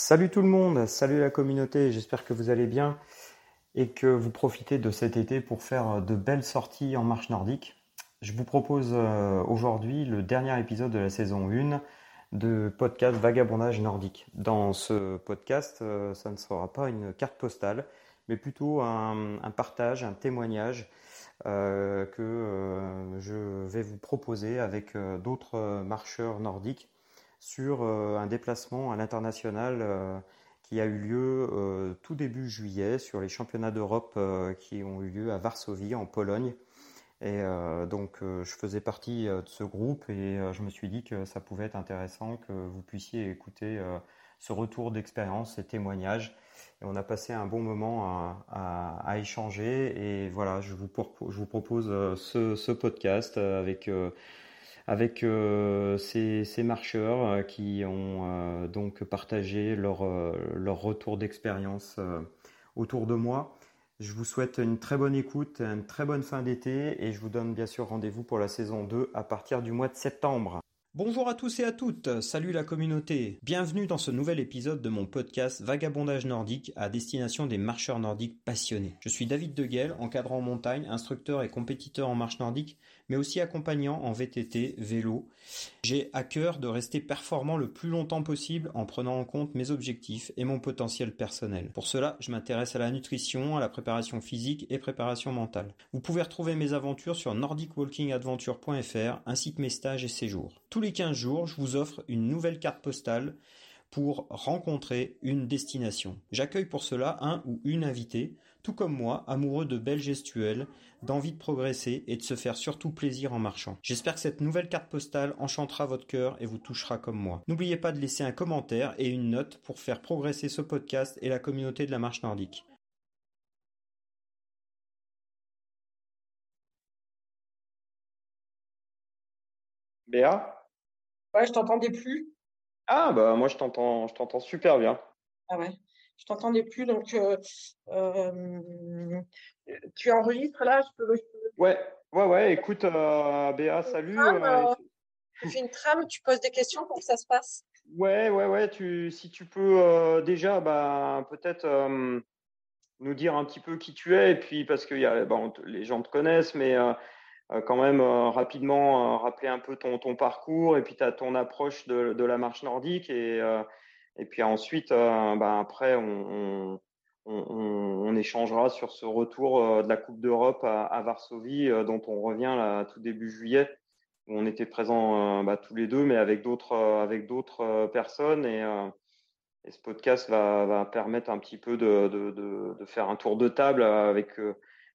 Salut tout le monde, salut la communauté, j'espère que vous allez bien et que vous profitez de cet été pour faire de belles sorties en marche nordique. Je vous propose euh, aujourd'hui le dernier épisode de la saison 1 de podcast Vagabondage nordique. Dans ce podcast, euh, ça ne sera pas une carte postale, mais plutôt un, partage, un témoignage euh, que je vais vous proposer avec d'autres marcheurs nordiques sur euh, un déplacement à l'international euh, qui a eu lieu euh, tout début juillet sur les championnats d'Europe qui ont eu lieu à Varsovie en Pologne. Et donc je faisais partie de ce groupe et je me suis dit que ça pouvait être intéressant que vous puissiez écouter ce retour d'expérience, ces témoignages. Et on a passé un bon moment à, échanger. Et voilà, je vous, je vous propose ce, ce podcast avec avec euh, ces, marcheurs euh, qui ont euh, donc partagé leur, leur retour d'expérience autour de moi. Je vous souhaite une très bonne écoute, une très bonne fin d'été et je vous donne bien sûr rendez-vous pour la saison 2 à partir du mois de septembre. Bonjour à tous et à toutes, salut la communauté. Bienvenue dans ce nouvel épisode de mon podcast Vagabondage nordique à destination des marcheurs nordiques passionnés. Je suis David Deguel, encadrant en montagne, instructeur et compétiteur en marche nordique mais aussi accompagnant en VTT, vélo. J'ai à cœur de rester performant le plus longtemps possible en prenant en compte mes objectifs et mon potentiel personnel. Pour cela, je m'intéresse à la nutrition, à la préparation physique et préparation mentale. Vous pouvez retrouver mes aventures sur nordicwalkingadventure.fr ainsi que mes stages et séjours. Tous les 15 jours, je vous offre une nouvelle carte postale pour rencontrer une destination. J'accueille pour cela un ou une invitée tout comme moi, amoureux de belles gestuelles, d'envie de progresser et de se faire surtout plaisir en marchant. J'espère que cette nouvelle carte postale enchantera votre cœur et vous touchera comme moi. N'oubliez pas de laisser un commentaire et une note pour faire progresser ce podcast et la communauté de la marche nordique. Béa? Ouais, je t'entendais plus. Ah bah moi je t'entends je t'entends super bien. Ah ouais je t'entendais plus. Donc, euh, euh, tu enregistres là je peux, Ouais, ouais, ouais. Écoute, euh, Béa, salut. tu fais une trame, tu poses des questions pour que ça se passe? Ouais, ouais, ouais. Tu, si tu peux déjà, bah, peut-être nous dire un petit peu qui tu es, et puis parce que y a, les gens te connaissent, mais quand même rapidement rappeler un peu ton, ton parcours et puis tu as ton approche de, de, la marche nordique et et puis ensuite, euh, bah, après, on, échangera sur ce retour euh, de la Coupe d'Europe à, Varsovie, euh, dont on revient là, tout début juillet, où on était présents bah, tous les deux, mais avec d'autres personnes. Et, et, ce podcast va, va, permettre un petit peu de, de, de, faire un tour de table avec.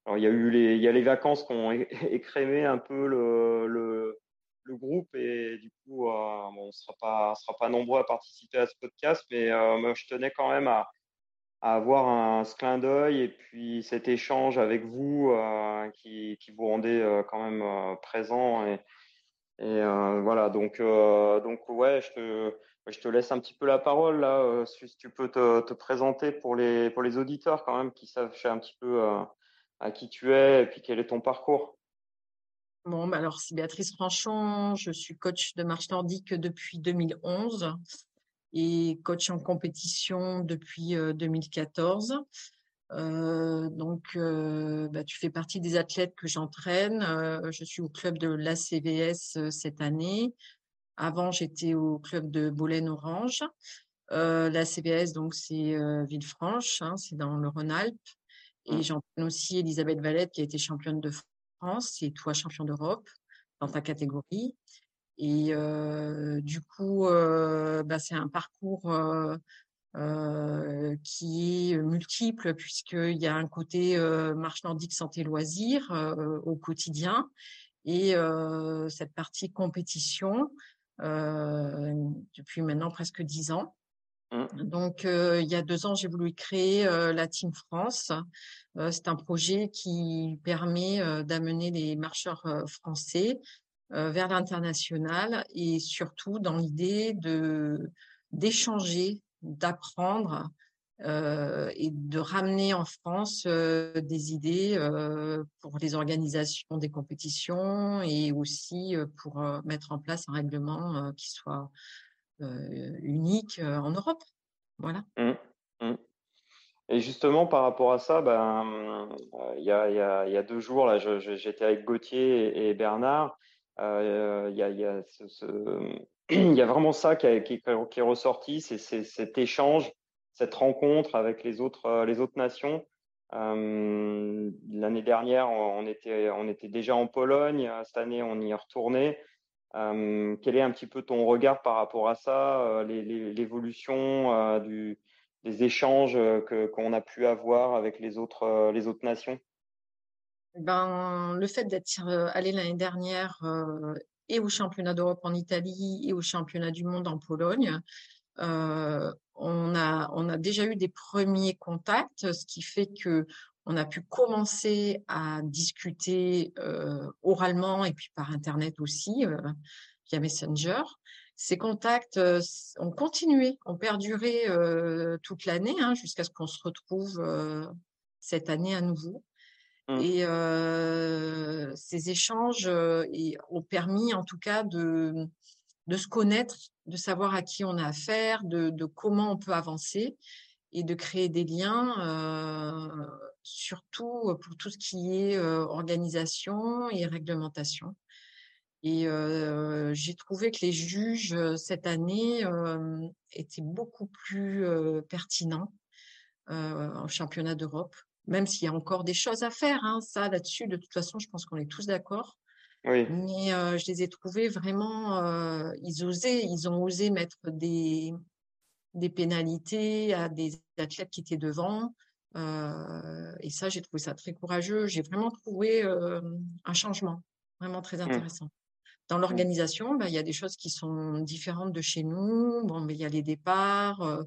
alors, il y a eu les, il y a les vacances qui ont écrémé un peu le, le le groupe et du coup, euh, on ne sera pas, sera pas nombreux à participer à ce podcast, mais euh, je tenais quand même à, avoir un, ce clin d'œil et puis cet échange avec vous euh, qui, vous rendait quand même présent et, voilà donc donc ouais je te je te laisse un petit peu la parole là si tu peux te, te, présenter pour les pour les auditeurs quand même qui savent un petit peu à qui tu es et puis quel est ton parcours. Bon, bah, alors c'est Béatrice Franchon, je suis coach de marche nordique depuis 2011 et coach en compétition depuis 2014. Euh, euh, donc, euh, bah, tu fais partie des athlètes que j'entraîne. je suis au club de l'ACVS cette année. Avant, j'étais au club de Bolaine-Orange. L'ACVS, donc, c'est Villefranche, hein, c'est dans le Rhône-Alpes. Et mmh. j'entraîne aussi Elisabeth Valette, qui a été championne de France c'est toi champion d'Europe dans ta catégorie. Et du coup, bah, c'est un parcours qui est multiple puisqu'il y a un côté marche nordique santé loisirs au quotidien et cette partie compétition depuis maintenant presque dix ans. Mmh. Donc, il y a deux ans, j'ai voulu créer la Team France. c'est un projet qui permet d'amener les marcheurs français vers l'international et surtout dans l'idée de d'échanger, d'apprendre et de ramener en France des idées pour les organisations des compétitions et aussi pour mettre en place un règlement qui soit euh, unique euh, en Europe. Voilà. Mmh, mmh. Et justement, par rapport à ça, ben, il y a, y, a, y a, deux jours, là, j'étais avec Gauthier et, Bernard. Il y, a, y, a ce, y, a, vraiment ça qui, qui, qui est ressorti, c'est cet échange, cette rencontre avec les autres, les autres nations. Euh, L'année dernière, on était, on était déjà en Pologne. Cette année, on y est retourné. Euh, quel est un petit peu ton regard par rapport à ça, euh, l'évolution euh, des échanges que qu'on a pu avoir avec les autres, les autres nations? Ben, Le fait d'être allé l'année dernière et au championnat d'Europe en Italie et au championnat du monde en Pologne, on, a, on a déjà eu des premiers contacts, ce qui fait que on a pu commencer à discuter euh, oralement et puis par Internet aussi, euh, via Messenger. Ces contacts euh, ont continué, ont perduré toute l'année hein, jusqu'à ce qu'on se retrouve cette année à nouveau. Mmh. Et ces échanges ont permis en tout cas de, de se connaître, de savoir à qui on a affaire, de, de comment on peut avancer et de créer des liens, euh, surtout pour tout ce qui est organisation et réglementation. Et euh, j'ai trouvé que les juges cette année euh, étaient beaucoup plus euh, pertinents en championnat d'Europe, même s'il y a encore des choses à faire. Hein, ça, là-dessus, de toute façon, je pense qu'on est tous d'accord. Oui. Mais je les ai trouvés vraiment, ils osaient, ils ont osé mettre des, des pénalités à des athlètes qui étaient devant. Euh, et ça, j'ai trouvé ça très courageux. J'ai vraiment trouvé euh, un changement, vraiment très mmh. intéressant. Dans mmh. l'organisation, bah, il y a des choses qui sont différentes de chez nous. Bon, mais il y a les départs,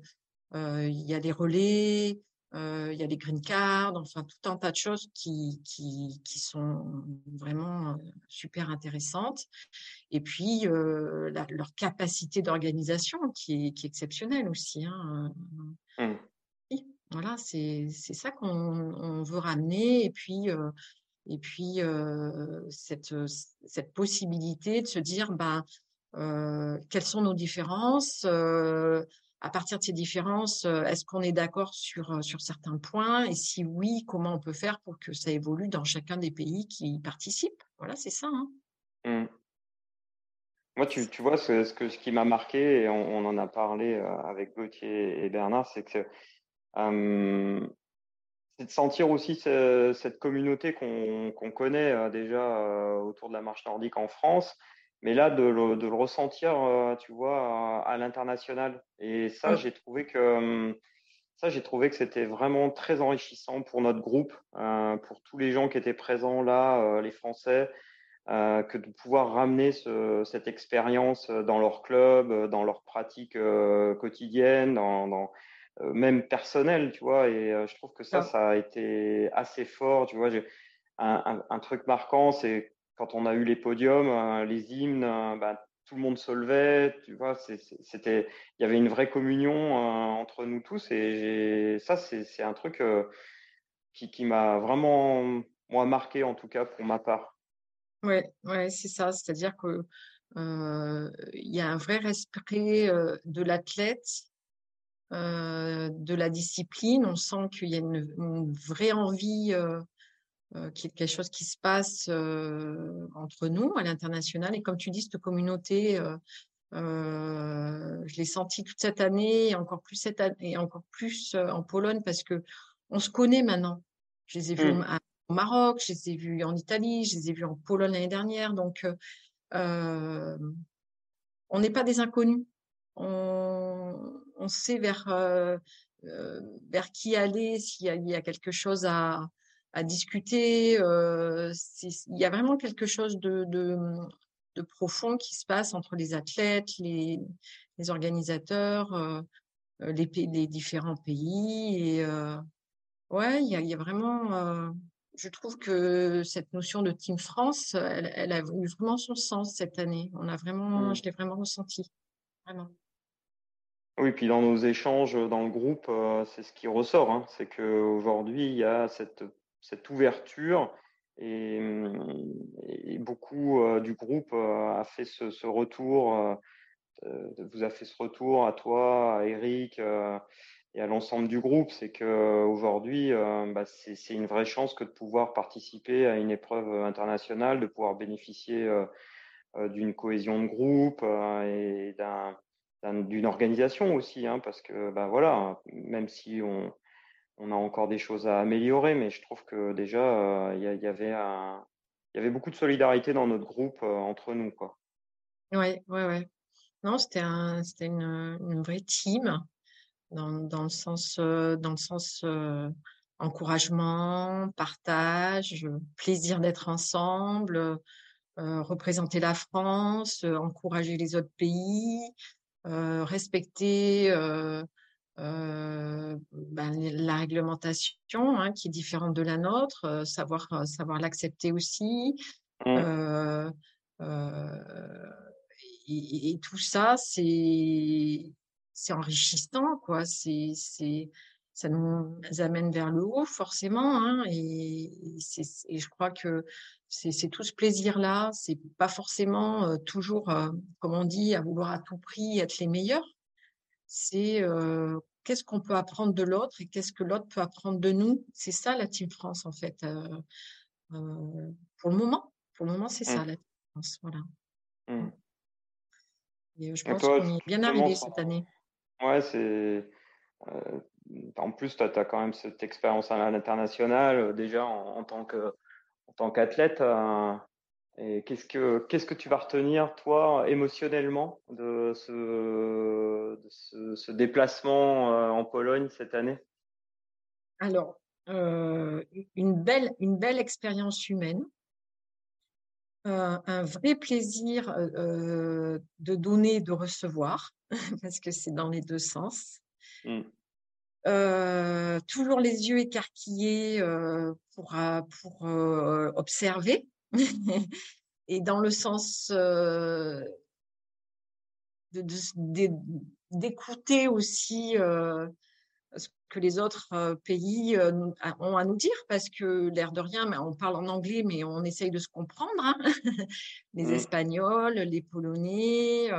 euh, il y a les relais, euh, il y a les green cards, enfin tout un tas de choses qui, qui, qui sont vraiment super intéressantes. Et puis euh, la, leur capacité d'organisation qui est, qui est exceptionnelle aussi. Hein. Mmh. Voilà, c'est ça qu'on veut ramener. Et puis, euh, et puis euh, cette, cette possibilité de se dire, ben, euh, quelles sont nos différences à partir de ces différences, euh, est-ce qu'on est d'accord sur, euh, sur certains points Et si oui, comment on peut faire pour que ça évolue dans chacun des pays qui y participent? Voilà, c'est ça. Hein. Mmh. Moi, tu, tu vois, ce, que, ce qui m'a marqué, et on, on, en a parlé euh, avec Gauthier et Bernard, c'est que euh, c'est de sentir aussi ce, cette communauté qu'on connaît déjà autour de la marche nordique en France, mais là de le, de le ressentir, euh, tu vois, à, l'international. Et ça, j'ai trouvé que ça, j'ai trouvé que c'était vraiment très enrichissant pour notre groupe, euh, pour tous les gens qui étaient présents là, euh, les Français, euh, que de pouvoir ramener ce, cette expérience dans leur club, dans leurs pratiques euh, quotidiennes, dans, dans euh, même personnelles, tu vois. Et je trouve que ça, ça a été assez fort, tu vois. Un, un, un truc marquant, c'est quand on a eu les podiums, euh, les hymnes, euh, bah, tout le monde se levait, tu vois, c'était, il y avait une vraie communion euh, entre nous tous et ça, c'est un truc qui, qui m'a vraiment, moi, marqué en tout cas pour ma part. Ouais, ouais, c'est ça, c'est-à-dire que euh, il y a un vrai respect euh, de l'athlète, euh, de la discipline. On sent qu'il y a une, une vraie envie euh, qui est quelque chose qui se passe euh, entre nous à l'international. Et comme tu dis, cette communauté, euh, euh je l'ai senti toute cette année, et encore plus cette année, et encore plus en Pologne, parce que on se connaît maintenant. Je les ai vus mmh. au Maroc, je les ai vus en Italie, je les ai vus en Pologne l'année dernière. Donc, euh, on n'est pas des inconnus. On, on sait vers, euh, vers qui aller s'il y, y, a quelque chose à, à discuter. Euh, il y a vraiment quelque chose de, de, de, profond qui se passe entre les athlètes, les, les organisateurs, euh, les, les, différents pays. Et euh, ouais, il y a, il y a vraiment. Euh, je trouve que cette notion de Team France, elle, elle, a eu vraiment son sens cette année. On a vraiment, mmh. je l'ai vraiment ressenti, vraiment. Oui, puis dans nos échanges dans le groupe, euh, c'est ce qui ressort, hein, c'est qu'aujourd'hui, il y a cette cette ouverture et, et beaucoup euh, du groupe euh, a fait ce, ce retour euh, vous a fait ce retour à toi, à Eric et à l'ensemble du groupe, c'est que aujourd'hui, bah, c'est une vraie chance que de pouvoir participer à une épreuve internationale, de pouvoir bénéficier d'une cohésion de groupe et d'une organisation aussi, hein, parce que bah, voilà, même si on, on, a encore des choses à améliorer, mais je trouve que déjà il y, avait un, y avait beaucoup de solidarité dans notre groupe entre nous, quoi. Ouais, ouais, ouais. Non, c'était un, une, une, vraie team dans, dans le sens, dans le sens encouragement, partage, plaisir d'être ensemble, représenter la France, encourager les autres pays, respecter ben, la réglementation hein, qui est différente de la nôtre, savoir savoir l'accepter aussi. Mmh. Et, et, tout ça, c'est enrichissant, quoi. C'est, ça nous amène vers le haut, forcément. Hein, et, et, je crois que c'est, tout ce plaisir-là. C'est pas forcément euh, toujours, euh, comme on dit, à vouloir à tout prix être les meilleurs. C'est euh, qu'est-ce qu'on peut apprendre de l'autre et qu'est-ce que l'autre peut apprendre de nous? C'est ça la Team France, en fait. pour le moment, pour le moment, c'est ça mmh. la Team France. Voilà. Mmh. Et je pense qu'on est bien arrivé cette année. Ouais, c'est. Euh, en plus, tu as, quand même cette expérience à l'international, euh, déjà en, tant que en tant qu'athlète. Euh, et qu'est-ce que qu'est-ce que tu vas retenir toi émotionnellement de ce, ce, déplacement en Pologne cette année? Alors, une belle une belle expérience humaine. un vrai plaisir de donner, de recevoir. parce que c'est dans les deux sens. Mmh. Euh, toujours les yeux écarquillés euh, pour, euh, pour observer et dans le sens d'écouter aussi ce que les autres pays ont à nous dire parce que l'air de rien, on parle en anglais mais on essaye de se comprendre. Hein. les mmh. Espagnols, les Polonais,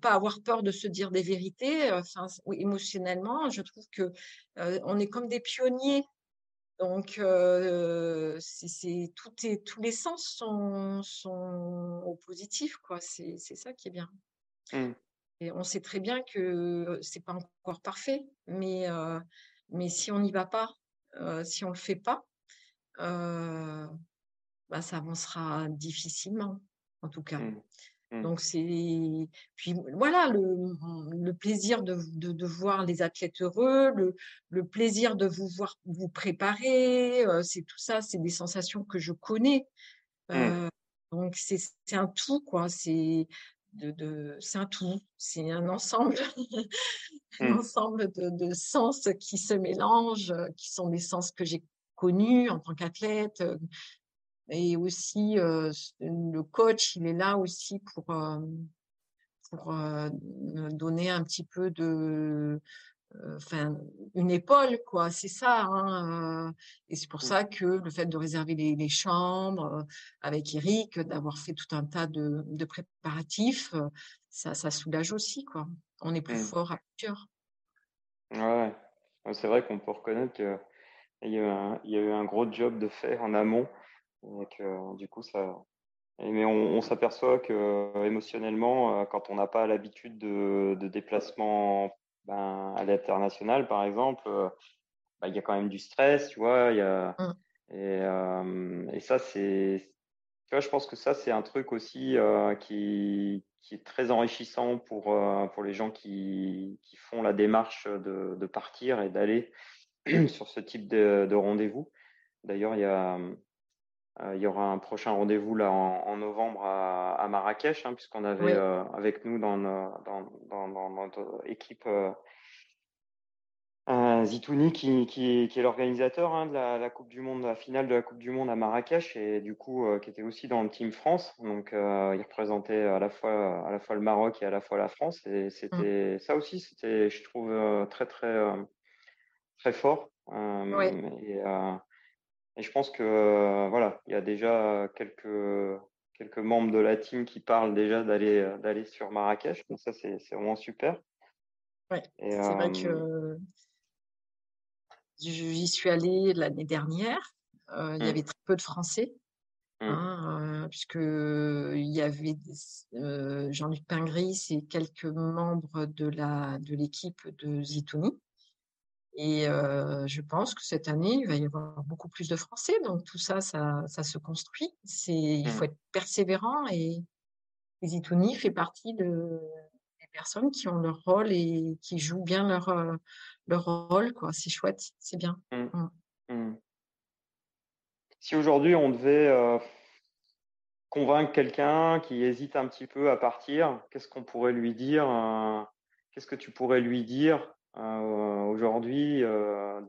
pas avoir peur de se dire des vérités. Enfin, émotionnellement, je trouve que on est comme des pionniers. Donc, c'est tout est, tous les sens sont, sont au positif, quoi. C'est ça qui est bien. Mmh. Et on sait très bien que c'est pas encore parfait, mais mais si on n'y va pas, si on le fait pas, bah, ça avancera difficilement, en tout cas. Mmh. Mmh. Donc c'est puis voilà le, le plaisir de, de, de, voir les athlètes heureux, le, le, plaisir de vous voir vous préparer, euh, c'est tout ça, c'est des sensations que je connais. Mmh. Donc c'est c'est un tout quoi, c'est de, de c'est un tout, c'est un ensemble, un mmh. ensemble de, de sens qui se mélangent, qui sont des sens que j'ai connus en tant qu'athlète, et aussi, euh, le coach, il est là aussi pour, euh, pour euh, donner un petit peu de, enfin, une épaule, quoi. C'est ça. Hein, et c'est pour mmh. ça que le fait de réserver les, les chambres avec Eric, d'avoir fait tout un tas de, de préparatifs, ça, ça soulage aussi, quoi. On est plus mmh. fort à plusieurs. Ouais, c'est vrai qu'on peut reconnaître qu'il y, a il y a eu un gros job de fait en amont donc, du coup, ça. Mais on, s'aperçoit que émotionnellement, quand on n'a pas l'habitude de, de déplacement ben, à l'international, par exemple, bah, il y a quand même du stress, tu vois. Y a, mmh. et, et, ça, c'est. Tu vois, je pense que ça, c'est un truc aussi qui, qui est très enrichissant pour, pour les gens qui, qui font la démarche de, de partir et d'aller sur ce type de, de rendez-vous. D'ailleurs, il y a, euh, il y aura un prochain rendez-vous là en, novembre à, Marrakech, hein, puisqu'on avait euh, avec nous dans, dans, dans, notre équipe euh, Zitouni qui, qui, qui, est l'organisateur hein, de la, Coupe du Monde, la finale de la Coupe du Monde à Marrakech et du coup qui était aussi dans le Team France. Donc il représentait à la fois à la fois le Maroc et à la fois la France et mmh. ça aussi c'était je trouve très très très fort. Et, et je pense que voilà, il y a déjà quelques, quelques membres de la team qui parlent déjà d'aller d'aller sur Marrakech. Donc ça, c'est vraiment super. Ouais, c'est vrai que j'y suis allée l'année dernière. il y mmh. avait très peu de Français. Mmh. Hein, puisque il y avait Jean-Luc Pingris et quelques membres de la de l'équipe de Zitouni. Et je pense que cette année, il va y avoir beaucoup plus de Français. Donc tout ça, ça, ça se construit. C'est, il faut mmh. être persévérant et Zitouni fait partie de, des personnes qui ont leur rôle et qui jouent bien leur, leur rôle. Quoi. C'est chouette, c'est bien. Mmh. Si aujourd'hui on devait convaincre quelqu'un qui hésite un petit peu à partir, qu'est-ce qu'on pourrait lui dire Qu'est-ce que tu pourrais lui dire aujourd'hui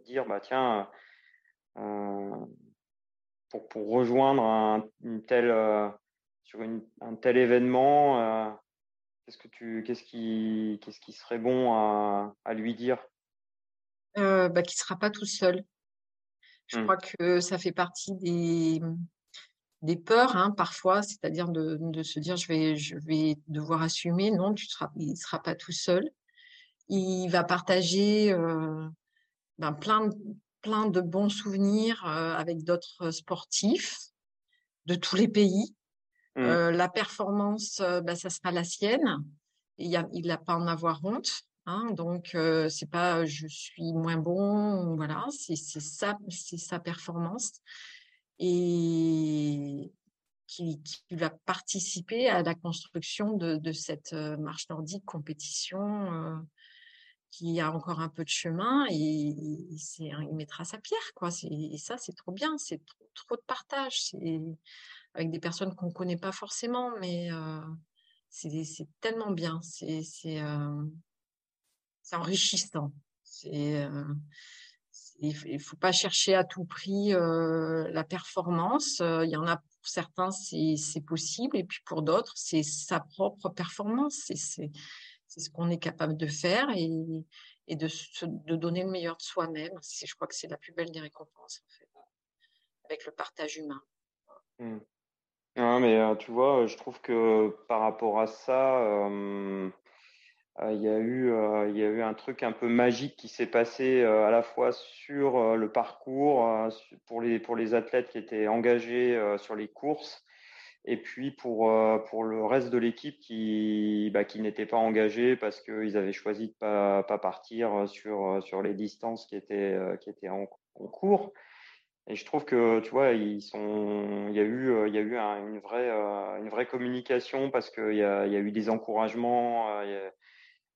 Dire, bah tiens, pour, pour rejoindre un, une telle, sur une, un tel événement, qu'est-ce que tu, qu'est-ce qui, qu'est-ce qui serait bon à, à lui dire? Euh, bah, Qu'il ne sera pas tout seul. Je mmh. crois que ça fait partie des, des peurs hein, parfois, c'est-à-dire de, de, se dire je vais, je vais devoir assumer. Non, tu seras, il ne sera pas tout seul. Il va partager euh, ben, plein, plein de bons souvenirs euh, avec d'autres sportifs de tous les pays. Mmh. Euh, la performance, ben, ça sera la sienne. Il n'a pas en avoir honte. Hein, donc c'est pas je suis moins bon, voilà, c'est ça, c'est sa performance et qui, va participer à la construction de, cette marche nordique compétition qui a encore un peu de chemin et, il mettra sa pierre quoi. Et ça c'est trop bien, c'est trop, de partage, c'est avec des personnes qu'on connaît pas forcément, mais c'est tellement bien, c'est c'est enrichissant. C'est, euh, il ne faut pas chercher à tout prix euh, la performance. Euh, il y en a pour certains, c'est possible, et puis pour d'autres, c'est sa propre performance. C'est ce qu'on est capable de faire et, de, donner le meilleur de soi-même. Je crois que c'est la plus belle des récompenses, en fait, avec le partage humain. Mmh. mais tu vois, je trouve que par rapport à ça, euh, il y a eu euh, y a eu un truc un peu magique qui s'est passé euh, à la fois sur le parcours pour les pour les athlètes qui étaient engagés sur les courses et puis pour pour le reste de l'équipe qui bah, qui n'était pas engagé parce qu'ils avaient choisi de pas pas partir sur sur les distances qui étaient qui étaient en, cours et je trouve que tu vois il y a eu y a eu une vraie une vraie communication parce qu'il y a y a eu des encouragements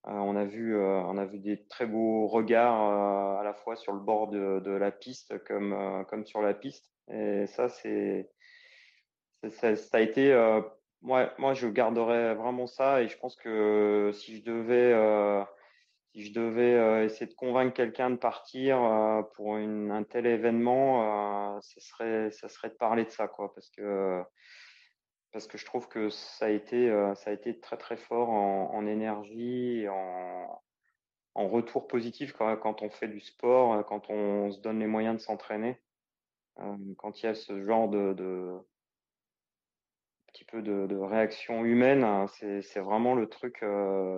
euh, on, a vu, euh, on a vu des très beaux regards euh, à la fois sur le bord de, la piste comme, comme sur la piste. Et ça, c'est, ça, a été moi, moi, je garderais vraiment ça et je pense que si je devais, si je devais essayer de convaincre quelqu'un de partir pour un tel événement, ce serait, ça serait de parler de ça, quoi, parce que parce que je trouve que ça a été, euh, ça a été très très fort en, énergie en, retour positif quand, on fait du sport, euh, quand on se donne les moyens de s'entraîner, euh, quand il y a ce genre de petit peu de, de réaction humaine, hein, c'est vraiment le truc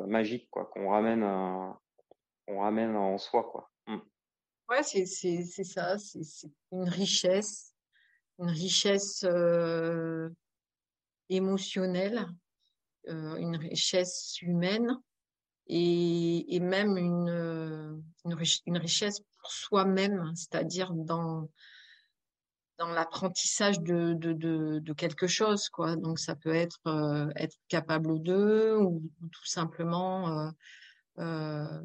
magique quoi qu'on ramène, on ramène en soi quoi. Mmh. Ouais, c'est ça, c'est une richesse, une richesse émotionnelle, euh, une richesse humaine et, et même une, une, richesse pour soi-même, c'est-à-dire dans dans l'apprentissage de, de, de, de, quelque chose quoi donc ça peut être euh, être capable d'eux ou, tout simplement euh, euh,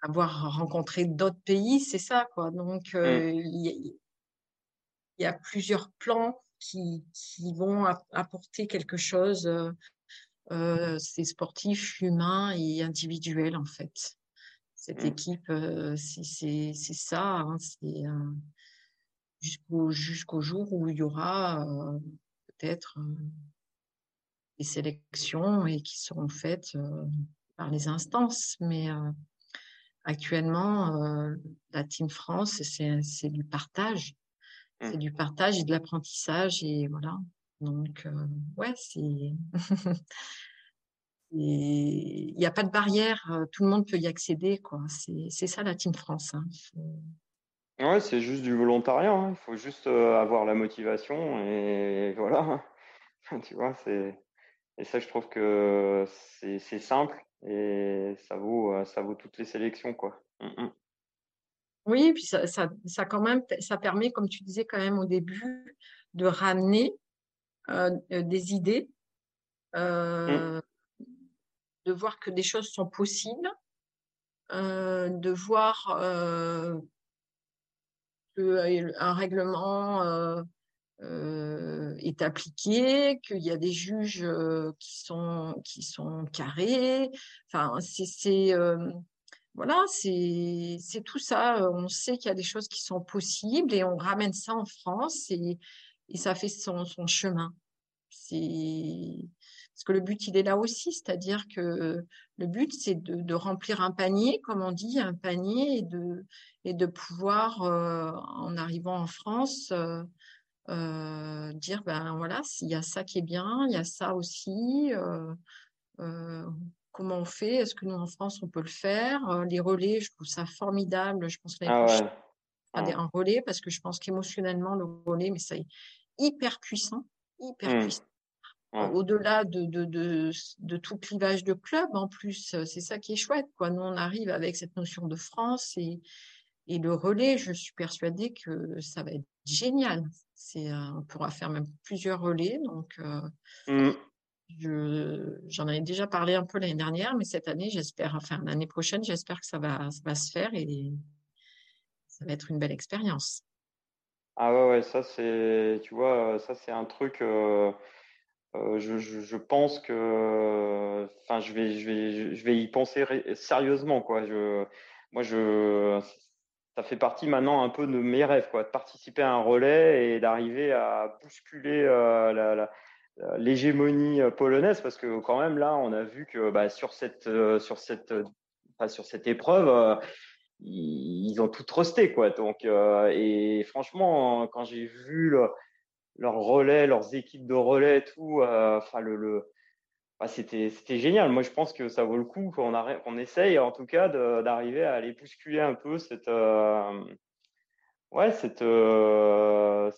avoir rencontré d'autres pays c'est ça quoi donc mmh. il y, a plusieurs plans qui, qui vont apporter quelque chose, c'est sportif, humain et individuel en fait. Cette mmh. équipe, c'est ça, hein, c'est jusqu'au jusqu'au jour où il y aura euh, peut-être euh, des sélections et qui seront faites par les instances, mais actuellement, la Team France, c'est du partage c'est mmh. du partage et de l'apprentissage et voilà. Donc, ouais, c'est. Il n'y a pas de barrière, tout le monde peut y accéder. quoi. C'est ça la Team France. Hein. Ouais, c'est juste du volontariat. Hein. Il faut juste avoir la motivation et voilà. tu vois, c'est. Et ça, je trouve que c'est simple et ça vaut, ça vaut toutes les sélections, quoi. Mmh, mmh. Oui, puis ça, ça, ça, quand même, ça permet, comme tu disais quand même au début, de ramener euh, euh, des idées, euh, mmh. de voir que des choses sont possibles, de voir qu'un règlement est appliqué, qu'il y a des juges qui sont qui sont carrés. Enfin, c'est voilà, c'est tout ça. On sait qu'il y a des choses qui sont possibles et on ramène ça en France et, et ça fait son, son chemin. C'est parce que le but il est là aussi, c'est-à-dire que le but c'est de, de, remplir un panier, comme on dit, un panier et de et de pouvoir en arrivant en France euh, dire ben voilà, s'il y a ça qui est bien, il y a ça aussi. Euh, euh, comment on fait Est-ce que nous en France on peut le faire Les relais, je trouve ça formidable. Je pense que ah ouais. un relais parce que je pense qu'émotionnellement le relais, mais ça est hyper puissant, hyper mmh. puissant. Au-delà de, de, de, de, tout clivage de club, en plus, c'est ça qui est chouette. Quoi. Nous, on arrive avec cette notion de France et, et le relais, je suis persuadée que ça va être génial. C'est, euh, on pourra faire même plusieurs relais. Donc, euh, mmh. j'en avais déjà parlé un peu l'année dernière, mais cette année, j'espère, enfin l'année prochaine, j'espère que ça va, ça va se faire et ça va être une belle expérience. Ah ouais, ouais, ça c'est, tu vois, ça c'est un truc. Euh, je, je, pense que, enfin, je vais, je vais, je vais y penser sérieusement, quoi. Je, moi, je, ça fait partie maintenant un peu de mes rêves, quoi, de participer à un relais et d'arriver à bousculer euh, l'hégémonie euh, polonaise, parce que quand même là, on a vu que bah, sur cette euh, sur cette sur cette épreuve, ils, ont tout trusté, quoi. Donc et franchement, quand j'ai vu leurs relais, leurs équipes de relais, tout, enfin le ah, c'était génial. Moi, je pense que ça vaut le coup qu'on on essaye, en tout cas, d'arriver à aller bousculer un peu cette, euh, ouais, cette, euh,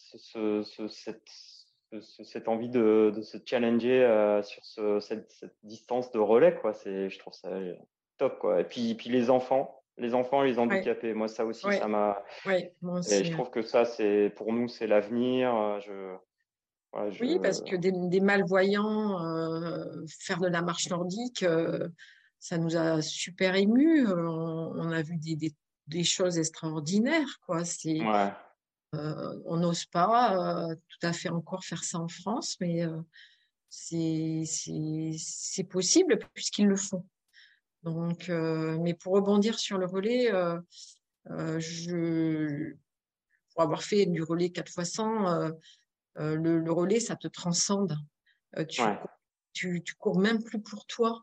cette, envie de, se challenger euh, sur cette, distance de relais. Quoi. Je trouve ça top. Quoi. Et puis, puis les enfants, les enfants les handicapés. Moi, ça aussi, ça m'a. Ouais, je trouve que ça, c'est pour nous, c'est l'avenir. Je oui, parce que des, malvoyants euh, faire de la marche nordique, euh, ça nous a super émus. Euh, on, a vu des, choses extraordinaires, quoi. C'est, on n'ose pas tout à fait encore faire ça en France, mais c'est, possible puisqu'ils le font. Donc, mais pour rebondir sur le relais, je, pour avoir fait du relais 4 x 100, euh, le, relais, ça te transcende. Euh, tu, tu, cours même plus pour toi.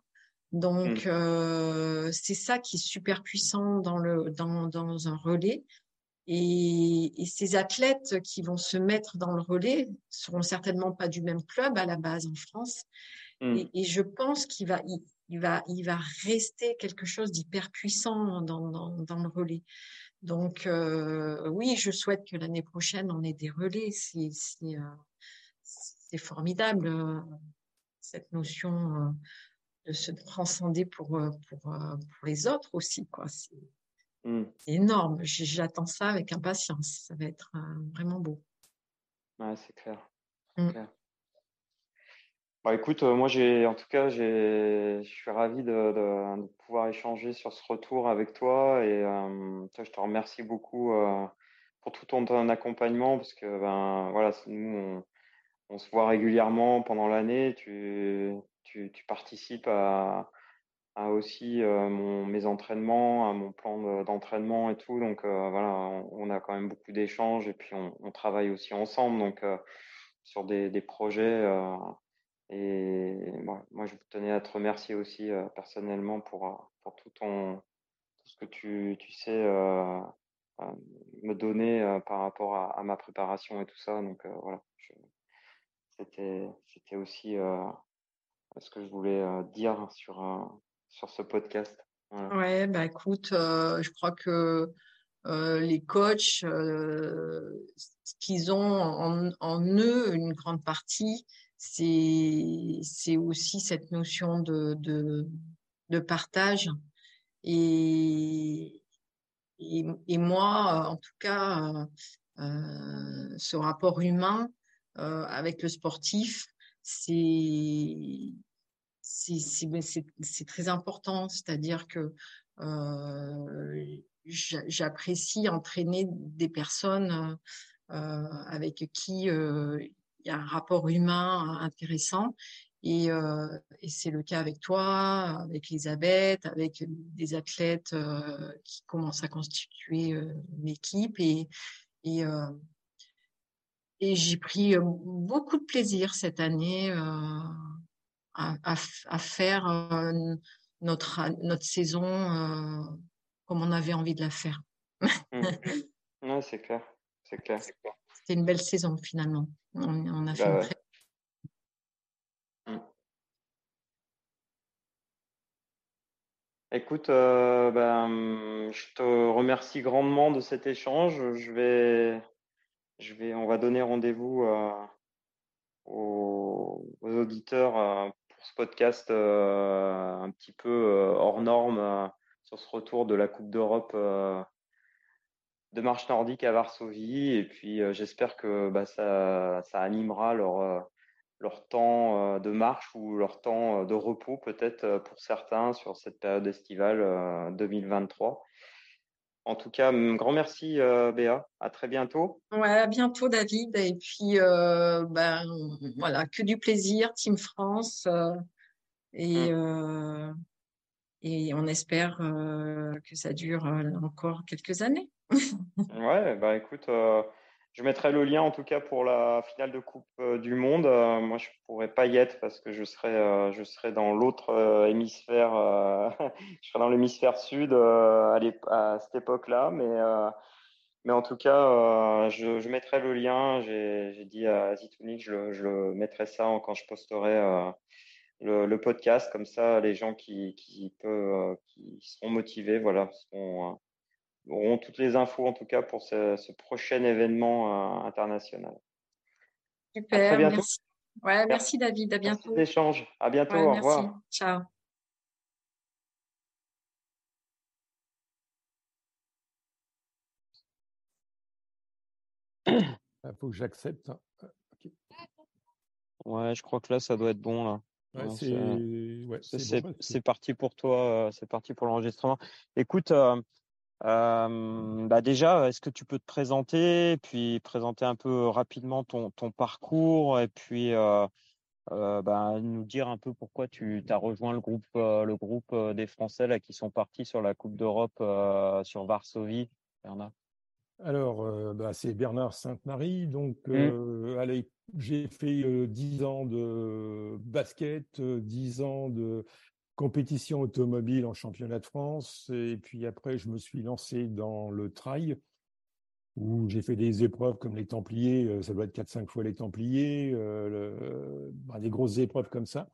Donc, mmh. euh, c'est ça qui est super puissant dans, le, dans, dans un relais. Et, ces athlètes qui vont se mettre dans le relais seront certainement pas du même club à la base en France. Mmh. Et, je pense qu'il va, il, va, il va rester quelque chose d'hyper puissant dans, dans, dans, le relais. Donc, euh, oui, je souhaite que l'année prochaine, on ait des relais. C'est euh, formidable, euh, cette notion de se transcender pour, pour, pour les autres aussi. C'est mmh. énorme. J'attends ça avec impatience. Ça va être vraiment beau. Ouais, c'est clair. Mmh. clair. Bah, écoute, moi j'ai en tout cas je suis ravi de, pouvoir échanger sur ce retour avec toi et je te remercie beaucoup pour tout ton, accompagnement parce que ben voilà nous on, se voit régulièrement pendant l'année. Tu, tu, participes à, aussi mon, mes entraînements, à mon plan d'entraînement et tout. Donc voilà, on, a quand même beaucoup d'échanges et puis on, travaille aussi ensemble donc sur des projets. Et moi, je tenais à te remercier aussi euh, personnellement pour, euh, pour tout, ce que tu, tu sais euh, me donner par rapport à, ma préparation et tout ça. Donc voilà, c'était aussi ce que je voulais dire sur sur ce podcast. Ouais, bah écoute, je crois que les coachs, ce qu'ils ont en, eux, une grande partie, c'est aussi cette notion de, de, partage. Et, et, moi, en tout cas, euh, ce rapport humain euh, avec le sportif, c'est très important. C'est-à-dire que euh, j'apprécie entraîner des personnes avec qui il y a un rapport humain intéressant. Et, euh, et c'est le cas avec toi, avec Elisabeth, avec des athlètes euh, qui commencent à constituer euh, une équipe. Et, et, euh, et j'ai pris beaucoup de plaisir cette année à, à, à, faire notre, notre saison comme on avait envie de la faire. mmh. c'est clair, c'est clair. C'était une belle saison finalement. On, on a bah fait une très Écoute, euh, ben, je te remercie grandement de cet échange. Je vais, je vais, on va donner rendez-vous euh, aux, auditeurs euh, pour ce podcast un petit peu hors norme sur ce retour de la Coupe d'Europe de marche nordique à Varsovie. Et puis, j'espère que bah, ça, ça animera leur leur temps euh, de marche ou leur temps euh, de repos peut-être euh, pour certains sur cette période estivale 2023. En tout cas, un grand merci Béa. À très bientôt. Ouais, à bientôt David. Et puis ben voilà, que du plaisir, Team France. et mmh. et on espère que ça dure encore quelques années. Ouais, bah écoute, je mettrai le lien en tout cas pour la finale de Coupe euh, du Monde. Euh, moi, je pourrais pas y être parce que je serai, euh, je serai dans l'autre hémisphère. je serai dans l'hémisphère sud à, cette époque-là, mais mais en tout cas, je, mettrai le lien. J'ai dit à Zitounik, je, je le mettrai ça quand je posterai le, le, podcast. Comme ça, les gens qui qui, peuvent, qui seront motivés, voilà, seront auront toutes les infos en tout cas pour ce, ce prochain événement euh, international. Super, merci. Ouais, merci David, à bientôt. Merci d'échange. À bientôt, ouais, au merci. revoir. Ciao. Il faut que j'accepte. Hein. Okay. Ouais, je crois que là, ça doit être bon. Là. Ouais, c'est ouais, bon, parti pour toi, euh, c'est parti pour l'enregistrement. Écoute, euh, euh, bah déjà, est-ce que tu peux te présenter, puis présenter un peu rapidement ton, ton parcours, et puis euh, euh, bah, nous dire un peu pourquoi tu as rejoint le groupe, le groupe des Français là, qui sont partis sur la Coupe d'Europe sur Varsovie, Bernard? Alors, bah, c'est Bernard Sainte-Marie. Donc, mmh. allez, j'ai fait dix ans de basket, dix ans de compétition automobile en championnat de France. Et puis après, je me suis lancé dans le trail, où j'ai fait des épreuves comme les Templiers, euh, ça doit être 4-5 fois les Templiers, euh, bah, des grosses épreuves comme ça.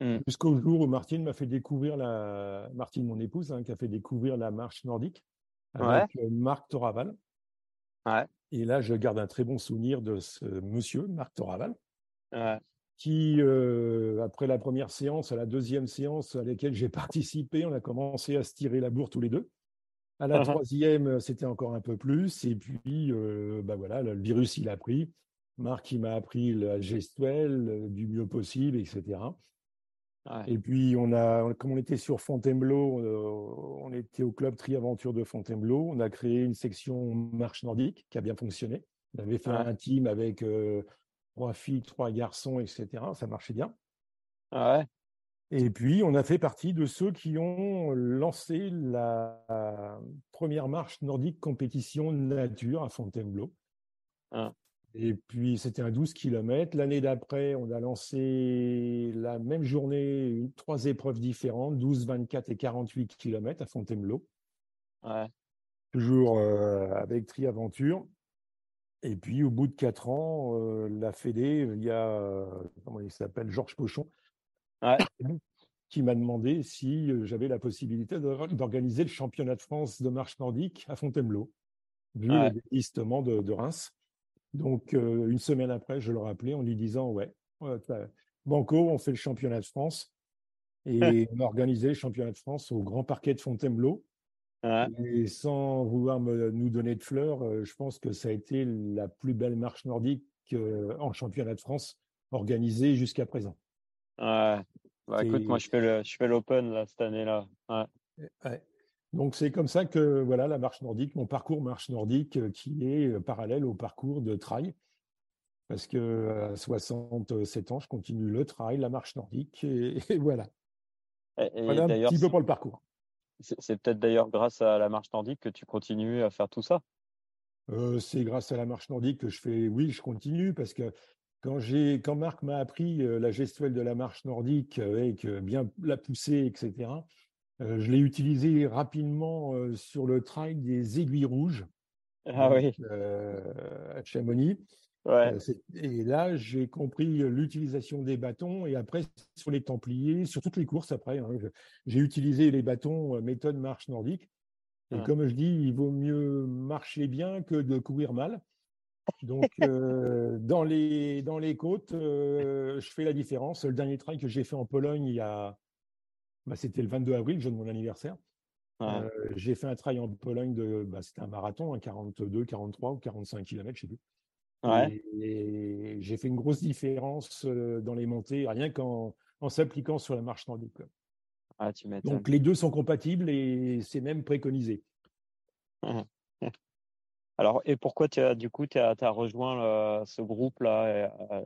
Mmh. Jusqu'au jour où Martine m'a fait découvrir la, Martine, mon épouse, hein, qui a fait découvrir la marche nordique avec euh, Marc Toraval. Ouais. Et là, je garde un très bon souvenir de ce monsieur, Marc Toraval. Ouais qui, euh, après la première séance, à la deuxième séance à laquelle j'ai participé, on a commencé à se tirer la bourre tous les deux. À la uh-huh. troisième, c'était encore un peu plus. Et puis, euh, bah voilà, le virus, il a pris. Marc, il m'a appris la gestuelle euh, du mieux possible, etc. Ouais. Et puis, on a, comme on était sur Fontainebleau, euh, on était au club Triaventure de Fontainebleau. On a créé une section marche nordique qui a bien fonctionné. On avait fait ouais. un team avec euh, trois filles, trois garçons, etc. Ça marchait bien. Ah ouais. Et puis, on a fait partie de ceux qui ont lancé la première marche nordique compétition nature à Fontainebleau. Ah. Et puis, c'était un 12 km. L'année d'après, on a lancé la même journée une, trois épreuves différentes, 12, 24 et 48 km à Fontainebleau. Ouais. Toujours euh, avec Triaventure. Et puis, au bout de quatre ans, la Fédé, il y a, comment il s'appelle, Georges Pochon, qui m'a demandé si j'avais la possibilité d'organiser le championnat de France de marche nordique à Fontainebleau, vu le désistement de, Reims. Donc, une semaine après, je le rappelais en lui disant Ouais, Banco, on fait le championnat de France. Et on a organisé le championnat de France au Grand Parquet de Fontainebleau. Et sans vouloir me, nous donner de fleurs, euh, je pense que ça a été la plus belle marche nordique euh, en championnat de France organisée jusqu'à présent. Ouais. Bah, écoute, moi je fais je fais l'Open cette année-là. Ouais. Donc c'est comme ça que voilà la marche nordique, mon parcours marche nordique euh, qui est parallèle au parcours de trail. Parce que à 67 ans, je continue le trail, la marche nordique, et, voilà. voilà un petit peu pour le parcours. C'est peut-être d'ailleurs grâce à la marche nordique que tu continues à faire tout ça. Euh, c'est grâce à la marche nordique que je fais. Oui, je continue parce que quand j'ai, quand Marc m'a appris euh, la gestuelle de la marche nordique avec euh, bien la poussée, etc. je l'ai utilisé rapidement sur le trail des aiguilles rouges. Ah oui. à Chamonix. Euh, et là, j'ai compris l'utilisation des bâtons et après sur les Templiers, sur toutes les courses après, hein, j'ai utilisé les bâtons euh, méthode marche nordique. Et comme je dis, il vaut mieux marcher bien que de courir mal. Donc, euh, dans, les, dans les côtes, je fais la différence. Le dernier trail que j'ai fait en Pologne, il y a, bah, c'était le 22 avril, jour de mon anniversaire. j'ai fait un trail en Pologne de, bah, c'était un marathon, 42, 43 ou 45 km, je sais plus. Et, j'ai fait une grosse différence dans les montées, rien qu'en s'appliquant sur la marche nordique. Ah, tu Donc les deux sont compatibles et c'est même préconisé. Alors, et pourquoi tu as, du coup, tu as, rejoint ce groupe-là à,